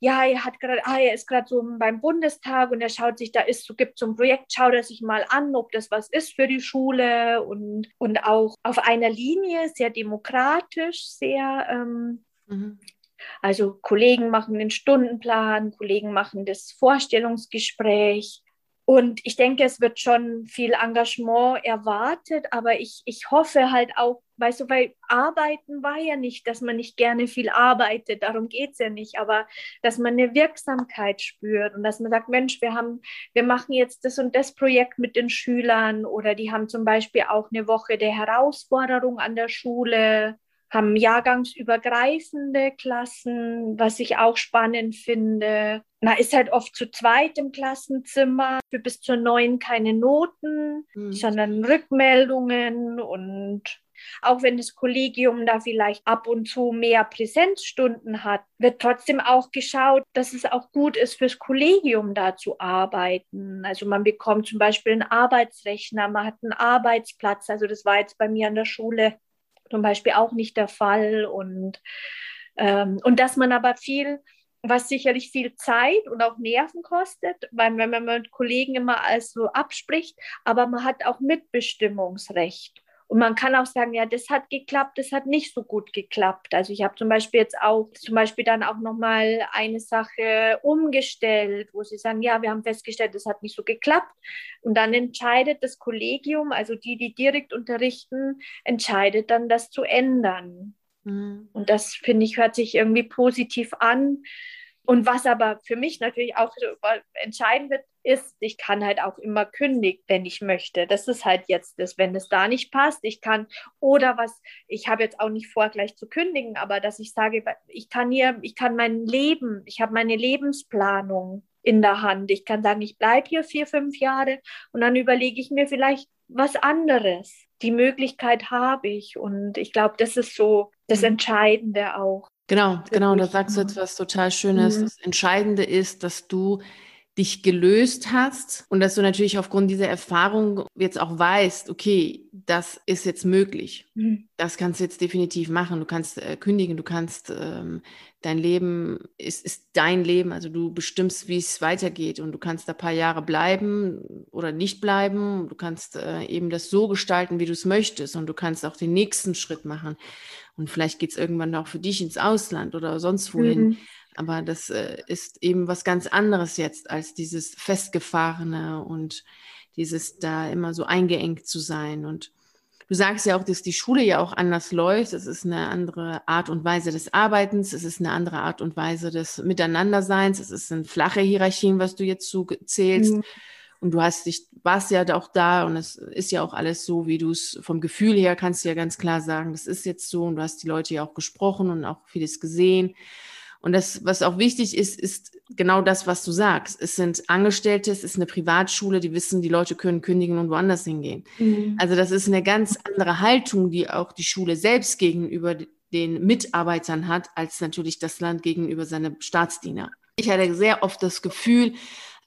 ja, er hat gerade, ah, er ist gerade so beim Bundestag und er schaut sich, da ist so, gibt so ein Projekt, schaut er sich mal an, ob das was ist für die Schule und, und auch auf einer Linie, sehr demokratisch, sehr, ähm, mhm. also Kollegen machen den Stundenplan, Kollegen machen das Vorstellungsgespräch und ich denke, es wird schon viel Engagement erwartet, aber ich, ich hoffe halt auch, weißt du, weil Arbeiten war ja nicht, dass man nicht gerne viel arbeitet, darum geht es ja nicht, aber dass man eine Wirksamkeit spürt und dass man sagt, Mensch, wir haben, wir machen jetzt das und das Projekt mit den Schülern oder die haben zum Beispiel auch eine Woche der Herausforderung an der Schule haben jahrgangsübergreifende Klassen, was ich auch spannend finde. Man ist halt oft zu zweit im Klassenzimmer, für bis zur neun keine Noten, mhm. sondern Rückmeldungen und auch wenn das Kollegium da vielleicht ab und zu mehr Präsenzstunden hat, wird trotzdem auch geschaut, dass es auch gut ist, fürs Kollegium da zu arbeiten. Also man bekommt zum Beispiel einen Arbeitsrechner, man hat einen Arbeitsplatz. Also das war jetzt bei mir an der Schule zum Beispiel auch nicht der Fall. Und, ähm, und dass man aber viel was sicherlich viel Zeit und auch Nerven kostet, weil wenn man mit Kollegen immer alles so abspricht, aber man hat auch Mitbestimmungsrecht. Und man kann auch sagen, ja, das hat geklappt, das hat nicht so gut geklappt. Also ich habe zum Beispiel jetzt auch, zum Beispiel dann auch nochmal eine Sache umgestellt, wo sie sagen, ja, wir haben festgestellt, das hat nicht so geklappt. Und dann entscheidet das Kollegium, also die, die direkt unterrichten, entscheidet dann, das zu ändern. Mhm. Und das, finde ich, hört sich irgendwie positiv an. Und was aber für mich natürlich auch entscheidend wird, ist, ich kann halt auch immer kündigen, wenn ich möchte. Das ist halt jetzt das, wenn es da nicht passt. Ich kann, oder was, ich habe jetzt auch nicht vor, gleich zu kündigen, aber dass ich sage, ich kann hier, ich kann mein Leben, ich habe meine Lebensplanung in der Hand. Ich kann sagen, ich bleibe hier vier, fünf Jahre und dann überlege ich mir vielleicht was anderes. Die Möglichkeit habe ich und ich glaube, das ist so das mhm. Entscheidende auch. Genau, genau, da sagst du etwas total Schönes. Mhm. Das Entscheidende ist, dass du dich gelöst hast und dass du natürlich aufgrund dieser Erfahrung jetzt auch weißt, okay, das ist jetzt möglich. Mhm. Das kannst du jetzt definitiv machen. Du kannst äh, kündigen, du kannst, ähm, dein Leben ist, ist dein Leben, also du bestimmst, wie es weitergeht und du kannst da ein paar Jahre bleiben oder nicht bleiben. Du kannst äh, eben das so gestalten, wie du es möchtest und du kannst auch den nächsten Schritt machen. Und vielleicht geht es irgendwann auch für dich ins Ausland oder sonst wohin. Mhm. Aber das äh, ist eben was ganz anderes jetzt als dieses festgefahrene und dieses da immer so eingeengt zu sein. Und du sagst ja auch, dass die Schule ja auch anders läuft. Es ist eine andere Art und Weise des Arbeitens. Es ist eine andere Art und Weise des Miteinanderseins. Es ist eine flache Hierarchien, was du jetzt so zählst. Mhm. Und du hast dich, warst ja auch da und es ist ja auch alles so, wie du es vom Gefühl her kannst du ja ganz klar sagen, das ist jetzt so und du hast die Leute ja auch gesprochen und auch vieles gesehen. Und das, was auch wichtig ist, ist genau das, was du sagst. Es sind Angestellte, es ist eine Privatschule, die wissen, die Leute können kündigen und woanders hingehen. Mhm. Also das ist eine ganz andere Haltung, die auch die Schule selbst gegenüber den Mitarbeitern hat, als natürlich das Land gegenüber seine Staatsdiener. Ich hatte sehr oft das Gefühl,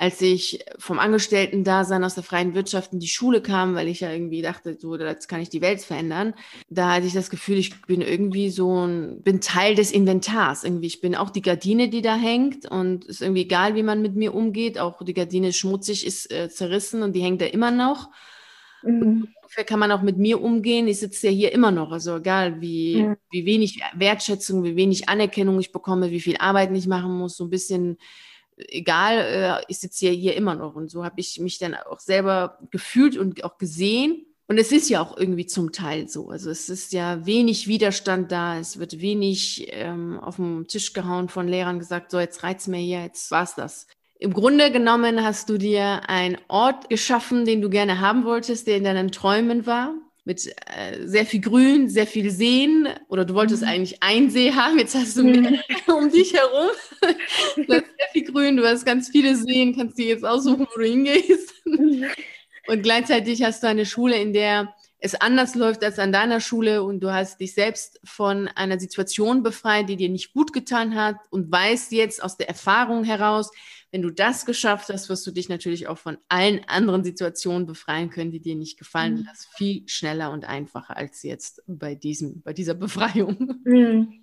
als ich vom Angestellten-Dasein aus der freien Wirtschaft in die Schule kam, weil ich ja irgendwie dachte, so, jetzt kann ich die Welt verändern, da hatte ich das Gefühl, ich bin irgendwie so ein, bin Teil des Inventars. Irgendwie, ich bin auch die Gardine, die da hängt und ist irgendwie egal, wie man mit mir umgeht. Auch die Gardine ist schmutzig, ist äh, zerrissen und die hängt da immer noch. Mhm. Ungefähr kann man auch mit mir umgehen. Ich sitze ja hier immer noch. Also egal, wie, ja. wie wenig Wertschätzung, wie wenig Anerkennung ich bekomme, wie viel Arbeit ich machen muss, so ein bisschen egal, äh, ich sitze ja hier immer noch. Und so habe ich mich dann auch selber gefühlt und auch gesehen. Und es ist ja auch irgendwie zum Teil so. Also es ist ja wenig Widerstand da, es wird wenig ähm, auf den Tisch gehauen von Lehrern gesagt, so jetzt reizt mir hier, jetzt war's das. Im Grunde genommen hast du dir einen Ort geschaffen, den du gerne haben wolltest, der in deinen Träumen war mit äh, sehr viel Grün, sehr viel Seen. Oder du wolltest mhm. eigentlich ein See haben, jetzt hast du mehr um dich herum. du hast sehr viel Grün, du hast ganz viele Seen, kannst dir jetzt aussuchen, wo du hingehst. und gleichzeitig hast du eine Schule, in der es anders läuft als an deiner Schule und du hast dich selbst von einer Situation befreit, die dir nicht gut getan hat und weißt jetzt aus der Erfahrung heraus, wenn du das geschafft hast, wirst du dich natürlich auch von allen anderen Situationen befreien können, die dir nicht gefallen. Mhm. Das viel schneller und einfacher als jetzt bei diesem, bei dieser Befreiung. Mhm.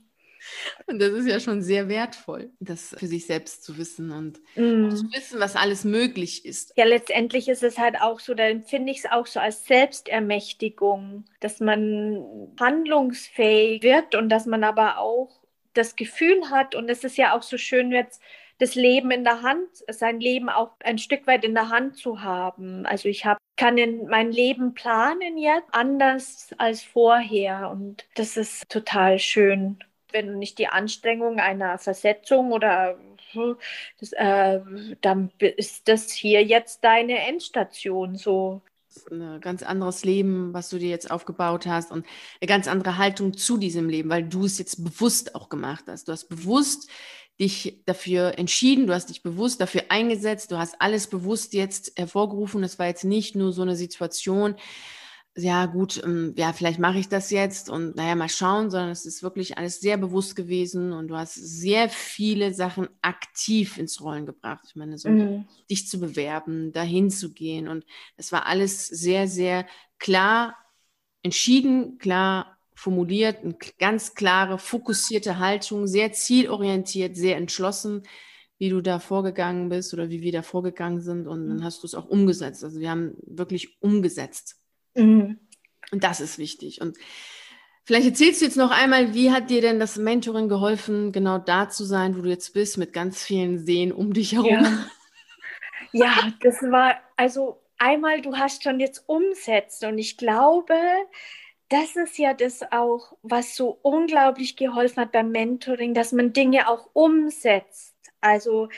Und das ist ja schon sehr wertvoll, das für sich selbst zu wissen und mm. zu wissen, was alles möglich ist. Ja, letztendlich ist es halt auch so, dann finde ich es auch so als Selbstermächtigung, dass man handlungsfähig wird und dass man aber auch das Gefühl hat, und es ist ja auch so schön jetzt, das Leben in der Hand, sein Leben auch ein Stück weit in der Hand zu haben. Also ich hab, kann in mein Leben planen jetzt anders als vorher und das ist total schön. Wenn du nicht die Anstrengung einer Versetzung oder das, äh, dann ist das hier jetzt deine Endstation so. ein ganz anderes Leben, was du dir jetzt aufgebaut hast und eine ganz andere Haltung zu diesem Leben, weil du es jetzt bewusst auch gemacht hast. Du hast bewusst dich dafür entschieden, du hast dich bewusst dafür eingesetzt, du hast alles bewusst jetzt hervorgerufen. Es war jetzt nicht nur so eine Situation, ja gut, ähm, ja, vielleicht mache ich das jetzt und naja, mal schauen, sondern es ist wirklich alles sehr bewusst gewesen und du hast sehr viele Sachen aktiv ins Rollen gebracht. Ich meine, so mhm. dich zu bewerben, dahin zu gehen und es war alles sehr, sehr klar entschieden, klar formuliert, eine ganz klare, fokussierte Haltung, sehr zielorientiert, sehr entschlossen, wie du da vorgegangen bist oder wie wir da vorgegangen sind und dann mhm. hast du es auch umgesetzt. Also wir haben wirklich umgesetzt. Mhm. Und das ist wichtig. Und vielleicht erzählst du jetzt noch einmal, wie hat dir denn das Mentoring geholfen, genau da zu sein, wo du jetzt bist, mit ganz vielen Seen um dich herum? Ja, ja das war also einmal, du hast schon jetzt umsetzt und ich glaube, das ist ja das auch, was so unglaublich geholfen hat beim Mentoring, dass man Dinge auch umsetzt. Also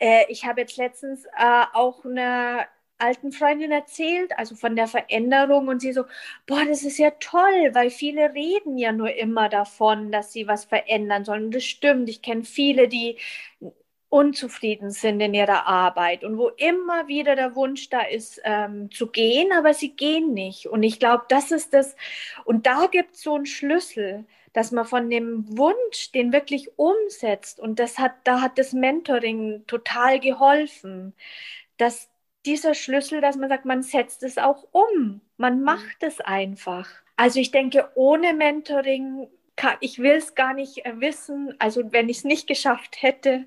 äh, ich habe jetzt letztens äh, auch eine alten Freundin erzählt, also von der Veränderung und sie so, boah, das ist ja toll, weil viele reden ja nur immer davon, dass sie was verändern sollen. Und das stimmt, ich kenne viele, die unzufrieden sind in ihrer Arbeit und wo immer wieder der Wunsch da ist, ähm, zu gehen, aber sie gehen nicht. Und ich glaube, das ist das, und da gibt es so einen Schlüssel, dass man von dem Wunsch den wirklich umsetzt. Und das hat, da hat das Mentoring total geholfen, dass dieser Schlüssel, dass man sagt, man setzt es auch um. Man mhm. macht es einfach. Also ich denke, ohne Mentoring kann, ich will es gar nicht äh, wissen. Also wenn ich es nicht geschafft hätte,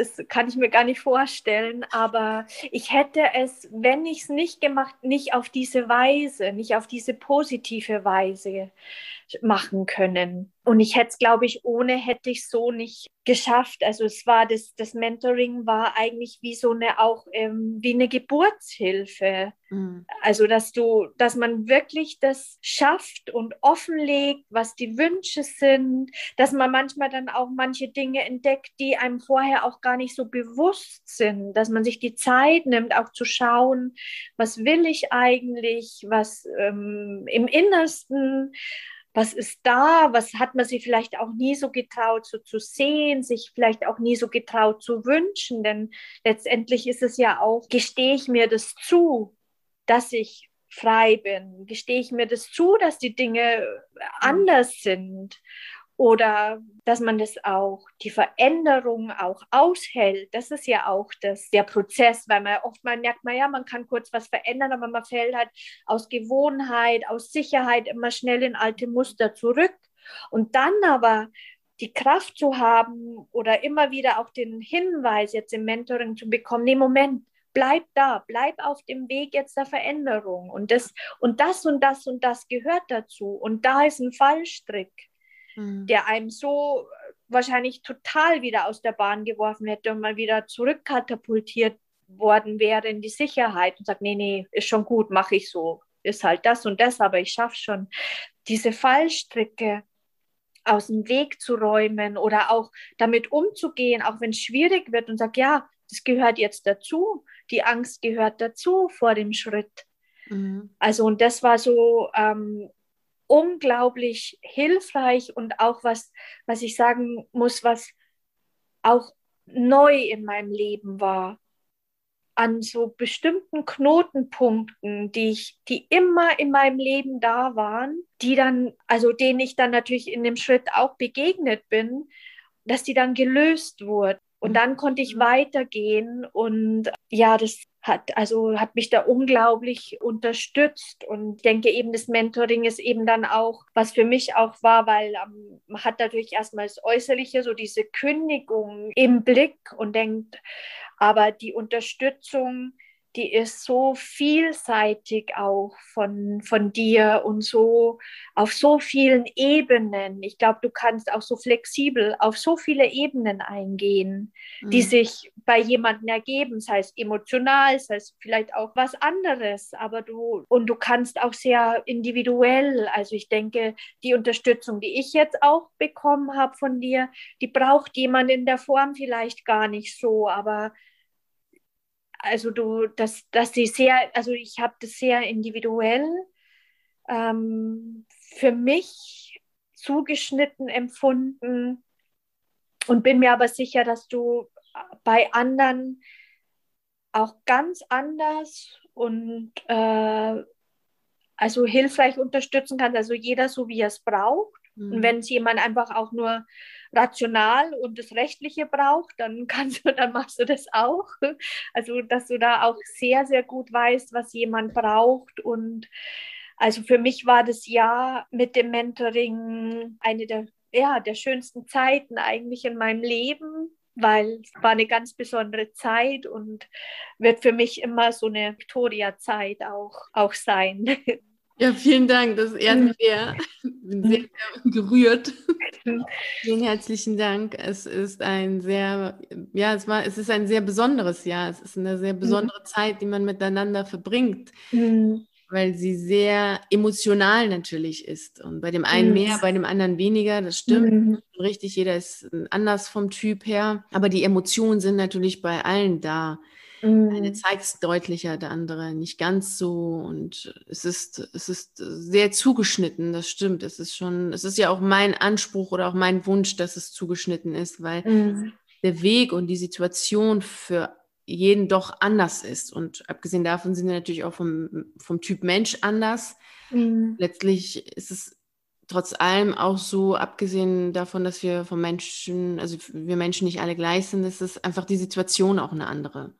das kann ich mir gar nicht vorstellen. Aber ich hätte es, wenn ich es nicht gemacht, nicht auf diese Weise, nicht auf diese positive Weise machen können. Und ich hätte es, glaube ich, ohne hätte ich so nicht geschafft. Also es war das, das Mentoring war eigentlich wie so eine auch ähm, wie eine Geburtshilfe. Mhm. Also dass du, dass man wirklich das schafft und offenlegt, was die Wünsche sind, dass man manchmal dann auch manche Dinge entdeckt, die einem vorher auch gar nicht so bewusst sind, dass man sich die Zeit nimmt, auch zu schauen, was will ich eigentlich, was ähm, im Innersten was ist da, was hat man sich vielleicht auch nie so getraut so zu sehen, sich vielleicht auch nie so getraut zu wünschen, denn letztendlich ist es ja auch, gestehe ich mir das zu, dass ich frei bin, gestehe ich mir das zu, dass die Dinge anders sind oder dass man das auch, die Veränderung auch aushält. Das ist ja auch das, der Prozess, weil man oft mal merkt, man ja, man kann kurz was verändern, aber man fällt halt aus Gewohnheit, aus Sicherheit immer schnell in alte Muster zurück. Und dann aber die Kraft zu haben oder immer wieder auch den Hinweis jetzt im Mentoring zu bekommen, nee, Moment, bleib da, bleib auf dem Weg jetzt der Veränderung und das und das und das und das gehört dazu und da ist ein Fallstrick mhm. der einem so äh, wahrscheinlich total wieder aus der Bahn geworfen hätte und mal wieder zurückkatapultiert worden wäre in die Sicherheit und sagt, nee, nee, ist schon gut, mache ich so, ist halt das und das, aber ich schaffe schon. Diese Fallstricke aus dem Weg zu räumen oder auch damit umzugehen, auch wenn es schwierig wird und sagt, ja, das gehört jetzt dazu, die Angst gehört dazu vor dem Schritt. Mhm. Also und das war so ähm, unglaublich hilfreich und auch was, was ich sagen muss, was auch neu in meinem Leben war. An so bestimmten Knotenpunkten, die ich, die immer in meinem Leben da waren, die dann, also denen ich dann natürlich in dem Schritt auch begegnet bin, dass die dann gelöst wurden. Und dann konnte ich weitergehen und ja, das hat also hat mich da unglaublich unterstützt. Und denke eben das Mentoring ist eben dann auch was für mich auch war, weil ähm, man hat natürlich erstmal das Äußerliche so diese Kündigung im Blick und denkt, aber die Unterstützung die ist so vielseitig auch von, von dir und so auf so vielen Ebenen. Ich glaube, du kannst auch so flexibel auf so viele Ebenen eingehen, mhm. die sich bei jemandem ergeben, sei es emotional, sei es vielleicht auch was anderes, aber du und du kannst auch sehr individuell, also ich denke, die Unterstützung, die ich jetzt auch bekommen habe von dir, die braucht jemand in der Form vielleicht gar nicht so, aber also du, dass, dass sie sehr, also ich habe das sehr individuell ähm, für mich zugeschnitten empfunden und bin mir aber sicher, dass du bei anderen auch ganz anders und äh, also hilfreich unterstützen kannst, also jeder so wie er es braucht. Mhm. Und wenn es jemand einfach auch nur rational und das Rechtliche braucht, dann kannst du, dann machst du das auch. Also, dass du da auch sehr, sehr gut weißt, was jemand braucht. Und also für mich war das Jahr mit dem Mentoring eine der, ja, der schönsten Zeiten eigentlich in meinem Leben, weil es war eine ganz besondere Zeit und wird für mich immer so eine Victoria-Zeit auch, auch sein. Ja, vielen Dank. Das ehrt mich sehr. Ich bin sehr, sehr gerührt. vielen herzlichen Dank. Es ist ein sehr, ja, es war, es ist ein sehr besonderes Jahr. Es ist eine sehr besondere mhm. Zeit, die man miteinander verbringt. Mhm. Weil sie sehr emotional natürlich ist. Und bei dem einen mhm. mehr, bei dem anderen weniger. Das stimmt. Mhm. Richtig, jeder ist anders vom Typ her. Aber die Emotionen sind natürlich bei allen da. Mhm. Eine zeigt es deutlicher, der andere nicht ganz so. Und es ist, es ist sehr zugeschnitten, das stimmt. Es ist schon, es ist ja auch mein Anspruch oder auch mein Wunsch, dass es zugeschnitten ist, weil mhm. der Weg und die Situation für jeden doch anders ist. Und abgesehen davon sind wir natürlich auch vom, vom Typ Mensch anders. Mhm. Letztlich ist es trotz allem auch so, abgesehen davon, dass wir vom Menschen, also wir Menschen nicht alle gleich sind, ist es einfach die Situation auch eine andere.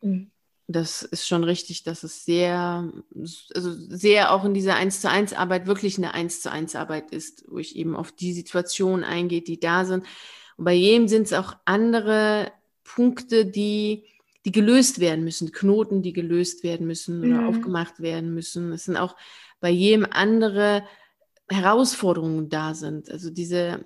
Mhm. Das ist schon richtig, dass es sehr, also sehr auch in dieser 1 zu 1 Arbeit wirklich eine 1 zu 1 Arbeit ist, wo ich eben auf die Situationen eingehe, die da sind. Und bei jedem sind es auch andere Punkte, die, die gelöst werden müssen, Knoten, die gelöst werden müssen oder mhm. aufgemacht werden müssen. Es sind auch bei jedem andere Herausforderungen da sind. Also diese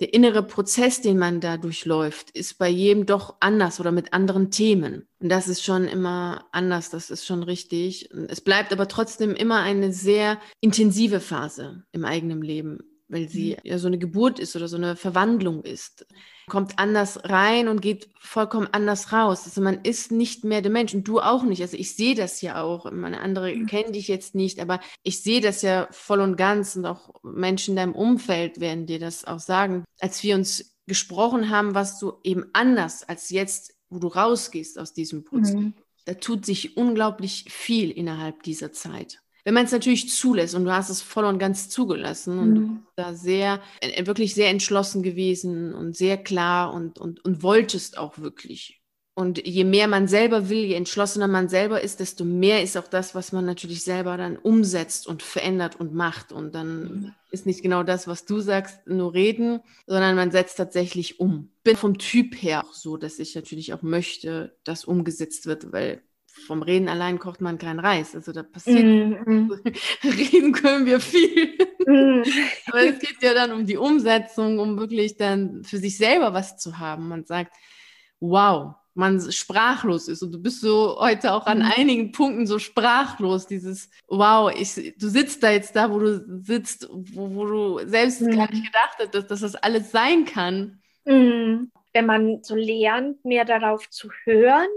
der innere Prozess, den man da durchläuft, ist bei jedem doch anders oder mit anderen Themen. Und das ist schon immer anders, das ist schon richtig. Es bleibt aber trotzdem immer eine sehr intensive Phase im eigenen Leben weil sie mhm. ja so eine Geburt ist oder so eine Verwandlung ist. Kommt anders rein und geht vollkommen anders raus. Also man ist nicht mehr der Mensch und du auch nicht. Also ich sehe das ja auch. Meine andere mhm. kennen dich jetzt nicht, aber ich sehe das ja voll und ganz und auch Menschen in deinem Umfeld werden dir das auch sagen. Als wir uns gesprochen haben, warst du eben anders als jetzt, wo du rausgehst aus diesem Prozess. Mhm. Da tut sich unglaublich viel innerhalb dieser Zeit. Wenn man es natürlich zulässt und du hast es voll und ganz zugelassen und mhm. da sehr, äh, wirklich sehr entschlossen gewesen und sehr klar und, und, und wolltest auch wirklich. Und je mehr man selber will, je entschlossener man selber ist, desto mehr ist auch das, was man natürlich selber dann umsetzt und verändert und macht. Und dann mhm. ist nicht genau das, was du sagst, nur reden, sondern man setzt tatsächlich um. Bin vom Typ her auch so, dass ich natürlich auch möchte, dass umgesetzt wird, weil vom Reden allein kocht man keinen Reis. Also da passiert, mm, reden können wir viel. Mm. Aber es geht ja dann um die Umsetzung, um wirklich dann für sich selber was zu haben. Man sagt, wow, man sprachlos ist. Und du bist so heute auch an mm. einigen Punkten so sprachlos. Dieses, wow, ich, du sitzt da jetzt da, wo du sitzt, wo, wo du selbst mm. gar nicht gedacht hättest, dass das alles sein kann. Mm. Wenn man so lernt, mehr darauf zu hören,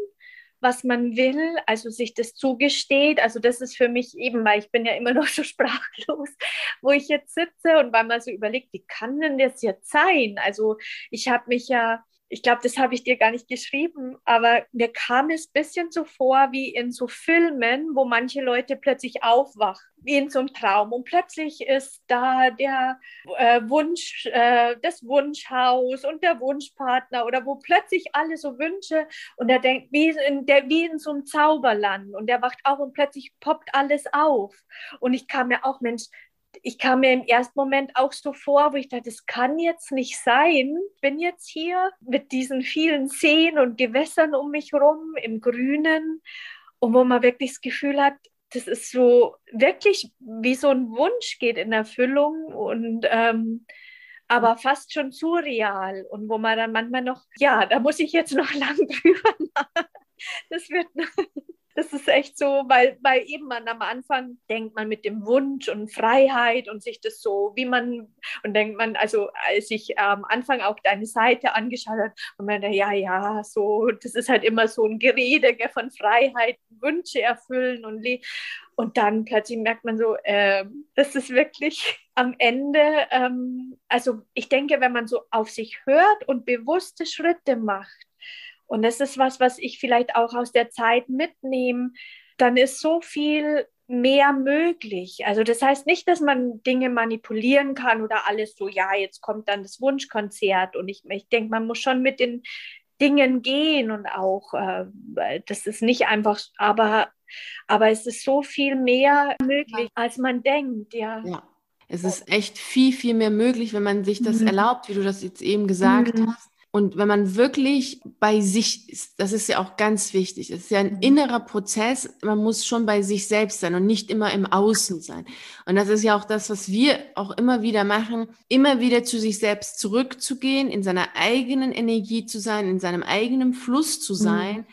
was man will, also sich das zugesteht. Also das ist für mich eben, weil ich bin ja immer noch so sprachlos, wo ich jetzt sitze und weil man so überlegt, wie kann denn das jetzt sein? Also ich habe mich ja ich glaube, das habe ich dir gar nicht geschrieben, aber mir kam es ein bisschen so vor wie in so Filmen, wo manche Leute plötzlich aufwachen, wie in so einem Traum. Und plötzlich ist da der äh, Wunsch, äh, das Wunschhaus und der Wunschpartner oder wo plötzlich alle so Wünsche und er denkt, wie in, der, wie in so einem Zauberland und der wacht auf und plötzlich poppt alles auf. Und ich kam mir auch, Mensch, ich kam mir im ersten Moment auch so vor, wo ich dachte, das kann jetzt nicht sein. Ich bin jetzt hier mit diesen vielen Seen und Gewässern um mich herum im Grünen und wo man wirklich das Gefühl hat, das ist so wirklich wie so ein Wunsch geht in Erfüllung und ähm, aber fast schon surreal und wo man dann manchmal noch, ja, da muss ich jetzt noch lang drüber machen. Das wird, das ist echt so, weil, weil eben man am Anfang denkt man mit dem Wunsch und Freiheit und sich das so, wie man, und denkt man, also als ich am Anfang auch deine Seite angeschaut habe, und man ja, ja, so, das ist halt immer so ein Gerede gell, von Freiheit, Wünsche erfüllen und und dann plötzlich merkt man so, äh, das ist wirklich am Ende, ähm, also ich denke, wenn man so auf sich hört und bewusste Schritte macht, und das ist was, was ich vielleicht auch aus der Zeit mitnehme, dann ist so viel mehr möglich. Also das heißt nicht, dass man Dinge manipulieren kann oder alles so, ja, jetzt kommt dann das Wunschkonzert und ich, ich denke, man muss schon mit den Dingen gehen und auch, äh, das ist nicht einfach, aber, aber es ist so viel mehr möglich, als man denkt, ja. ja. Es ist echt viel, viel mehr möglich, wenn man sich das mhm. erlaubt, wie du das jetzt eben gesagt mhm. hast. Und wenn man wirklich bei sich ist, das ist ja auch ganz wichtig, es ist ja ein mhm. innerer Prozess, man muss schon bei sich selbst sein und nicht immer im Außen sein. Und das ist ja auch das, was wir auch immer wieder machen, immer wieder zu sich selbst zurückzugehen, in seiner eigenen Energie zu sein, in seinem eigenen Fluss zu sein, mhm.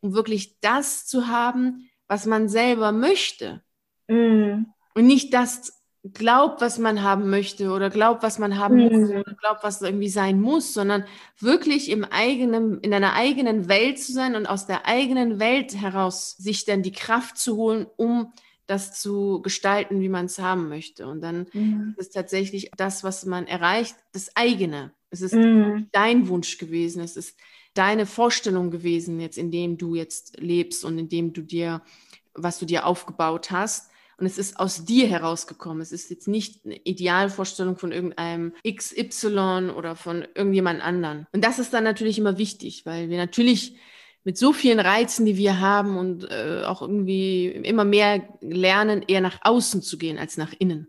um wirklich das zu haben, was man selber möchte. Mhm. Und nicht das glaubt, was man haben möchte oder glaubt, was man haben mhm. muss oder glaubt, was irgendwie sein muss, sondern wirklich im eigenen, in einer eigenen Welt zu sein und aus der eigenen Welt heraus sich dann die Kraft zu holen, um das zu gestalten, wie man es haben möchte. Und dann mhm. ist tatsächlich das, was man erreicht, das eigene. Es ist mhm. dein Wunsch gewesen. Es ist deine Vorstellung gewesen, jetzt in dem du jetzt lebst und in dem du dir, was du dir aufgebaut hast. Und es ist aus dir herausgekommen. Es ist jetzt nicht eine Idealvorstellung von irgendeinem XY oder von irgendjemand anderen. Und das ist dann natürlich immer wichtig, weil wir natürlich mit so vielen Reizen, die wir haben und äh, auch irgendwie immer mehr lernen, eher nach außen zu gehen als nach innen.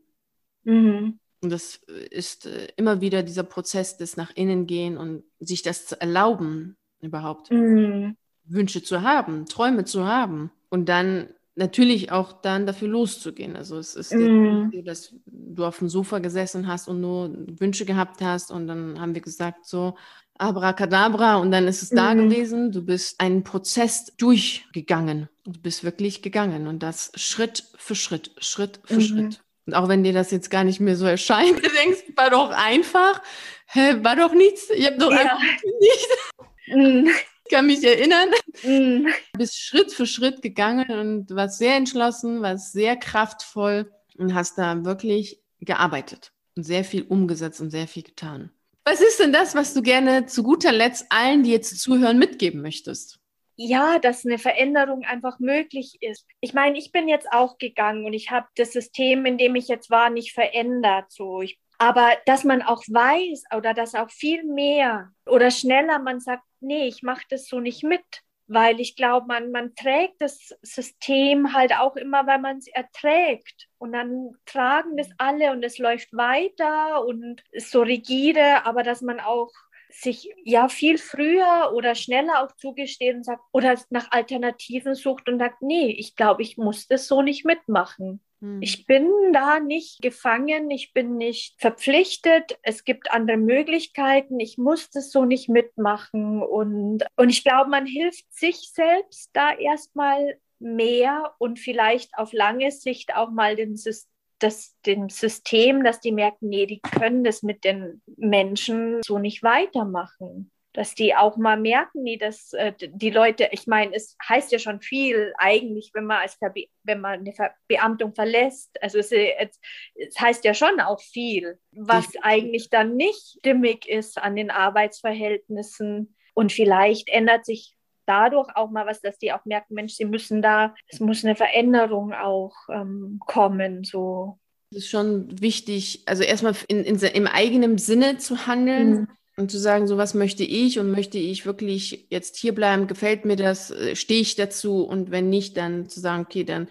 Mhm. Und das ist äh, immer wieder dieser Prozess des nach innen gehen und sich das zu erlauben, überhaupt mhm. Wünsche zu haben, Träume zu haben. Und dann natürlich auch dann dafür loszugehen. Also es ist mm. so, dass du auf dem Sofa gesessen hast und nur Wünsche gehabt hast und dann haben wir gesagt so Abracadabra und dann ist es mm. da mhm. gewesen. Du bist einen Prozess durchgegangen. Du bist wirklich gegangen und das Schritt für Schritt, Schritt für mm. Schritt. Und auch wenn dir das jetzt gar nicht mehr so erscheint, du denkst, war doch einfach, Hä, war doch nichts, ich habe doch ja. einfach nicht. Kann mich erinnern. Mm. Du bist Schritt für Schritt gegangen und warst sehr entschlossen, warst sehr kraftvoll und hast da wirklich gearbeitet und sehr viel umgesetzt und sehr viel getan. Was ist denn das, was du gerne zu guter Letzt allen, die jetzt zuhören, mitgeben möchtest? ja, dass eine Veränderung einfach möglich ist. Ich meine, ich bin jetzt auch gegangen und ich habe das System, in dem ich jetzt war, nicht verändert. So, ich aber dass man auch weiß oder dass auch viel mehr oder schneller man sagt, nee, ich mache das so nicht mit, weil ich glaube, man, man trägt das System halt auch immer, weil man es erträgt. Und dann tragen das alle und es läuft weiter und ist so rigide, aber dass man auch sich ja viel früher oder schneller auch zugesteht und sagt oder nach Alternativen sucht und sagt, nee, ich glaube, ich muss das so nicht mitmachen. Hm. Ich bin da nicht gefangen, ich bin nicht verpflichtet, es gibt andere Möglichkeiten, ich muss das so nicht mitmachen. Und, und ich glaube, man hilft sich selbst da erstmal mehr und vielleicht auf lange Sicht auch mal System das, dem System, dass die merken, nee, die können das mit den Menschen so nicht weitermachen dass die auch mal merken, nee, dass äh, die Leute, ich meine, es heißt ja schon viel eigentlich, wenn man als Verbe wenn man eine Beamtung verlässt. Also es, es, heißt ja schon auch viel, was eigentlich dann nicht stimmig ist an den Arbeitsverhältnissen. Und vielleicht ändert sich dadurch auch mal was, dass die auch merken, Mensch, sie müssen da, es muss eine Veränderung auch ähm, kommen, so. Es ist schon wichtig, also erstmal in, in, im eigenen Sinne zu handeln. Mhm und zu sagen, so was möchte ich und möchte ich wirklich jetzt hier bleiben, gefällt mir das, äh, stehe ich dazu und wenn nicht, dann zu sagen, okay, dann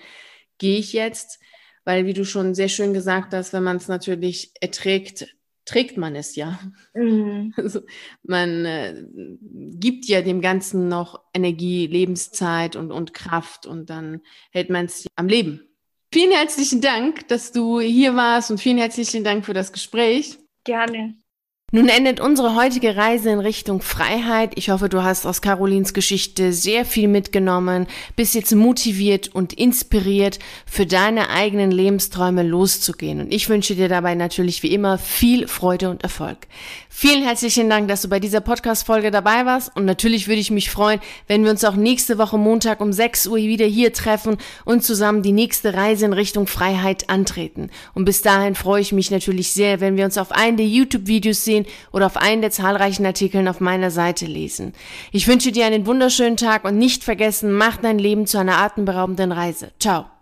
gehe ich jetzt, weil wie du schon sehr schön gesagt hast, wenn man es natürlich erträgt, trägt man es ja. Mhm. Also man äh, gibt ja dem Ganzen noch Energie, Lebenszeit und, und Kraft und dann hält man es am Leben. Vielen herzlichen Dank, dass du hier warst und vielen herzlichen Dank für das Gespräch. Gerne. Nun endet unsere heutige Reise in Richtung Freiheit. Ich hoffe, du hast aus Carolins Geschichte sehr viel mitgenommen, bist jetzt motiviert und inspiriert, für deine eigenen Lebensträume loszugehen. Und ich wünsche dir dabei natürlich wie immer viel Freude und Erfolg. Vielen herzlichen Dank, dass du bei dieser Podcast-Folge dabei warst. Und natürlich würde ich mich freuen, wenn wir uns auch nächste Woche Montag um 6 Uhr wieder hier treffen und zusammen die nächste Reise in Richtung Freiheit antreten. Und bis dahin freue ich mich natürlich sehr, wenn wir uns auf einen der YouTube-Videos sehen oder auf einen der zahlreichen Artikeln auf meiner Seite lesen. Ich wünsche dir einen wunderschönen Tag und nicht vergessen, mach dein Leben zu einer atemberaubenden Reise. Ciao.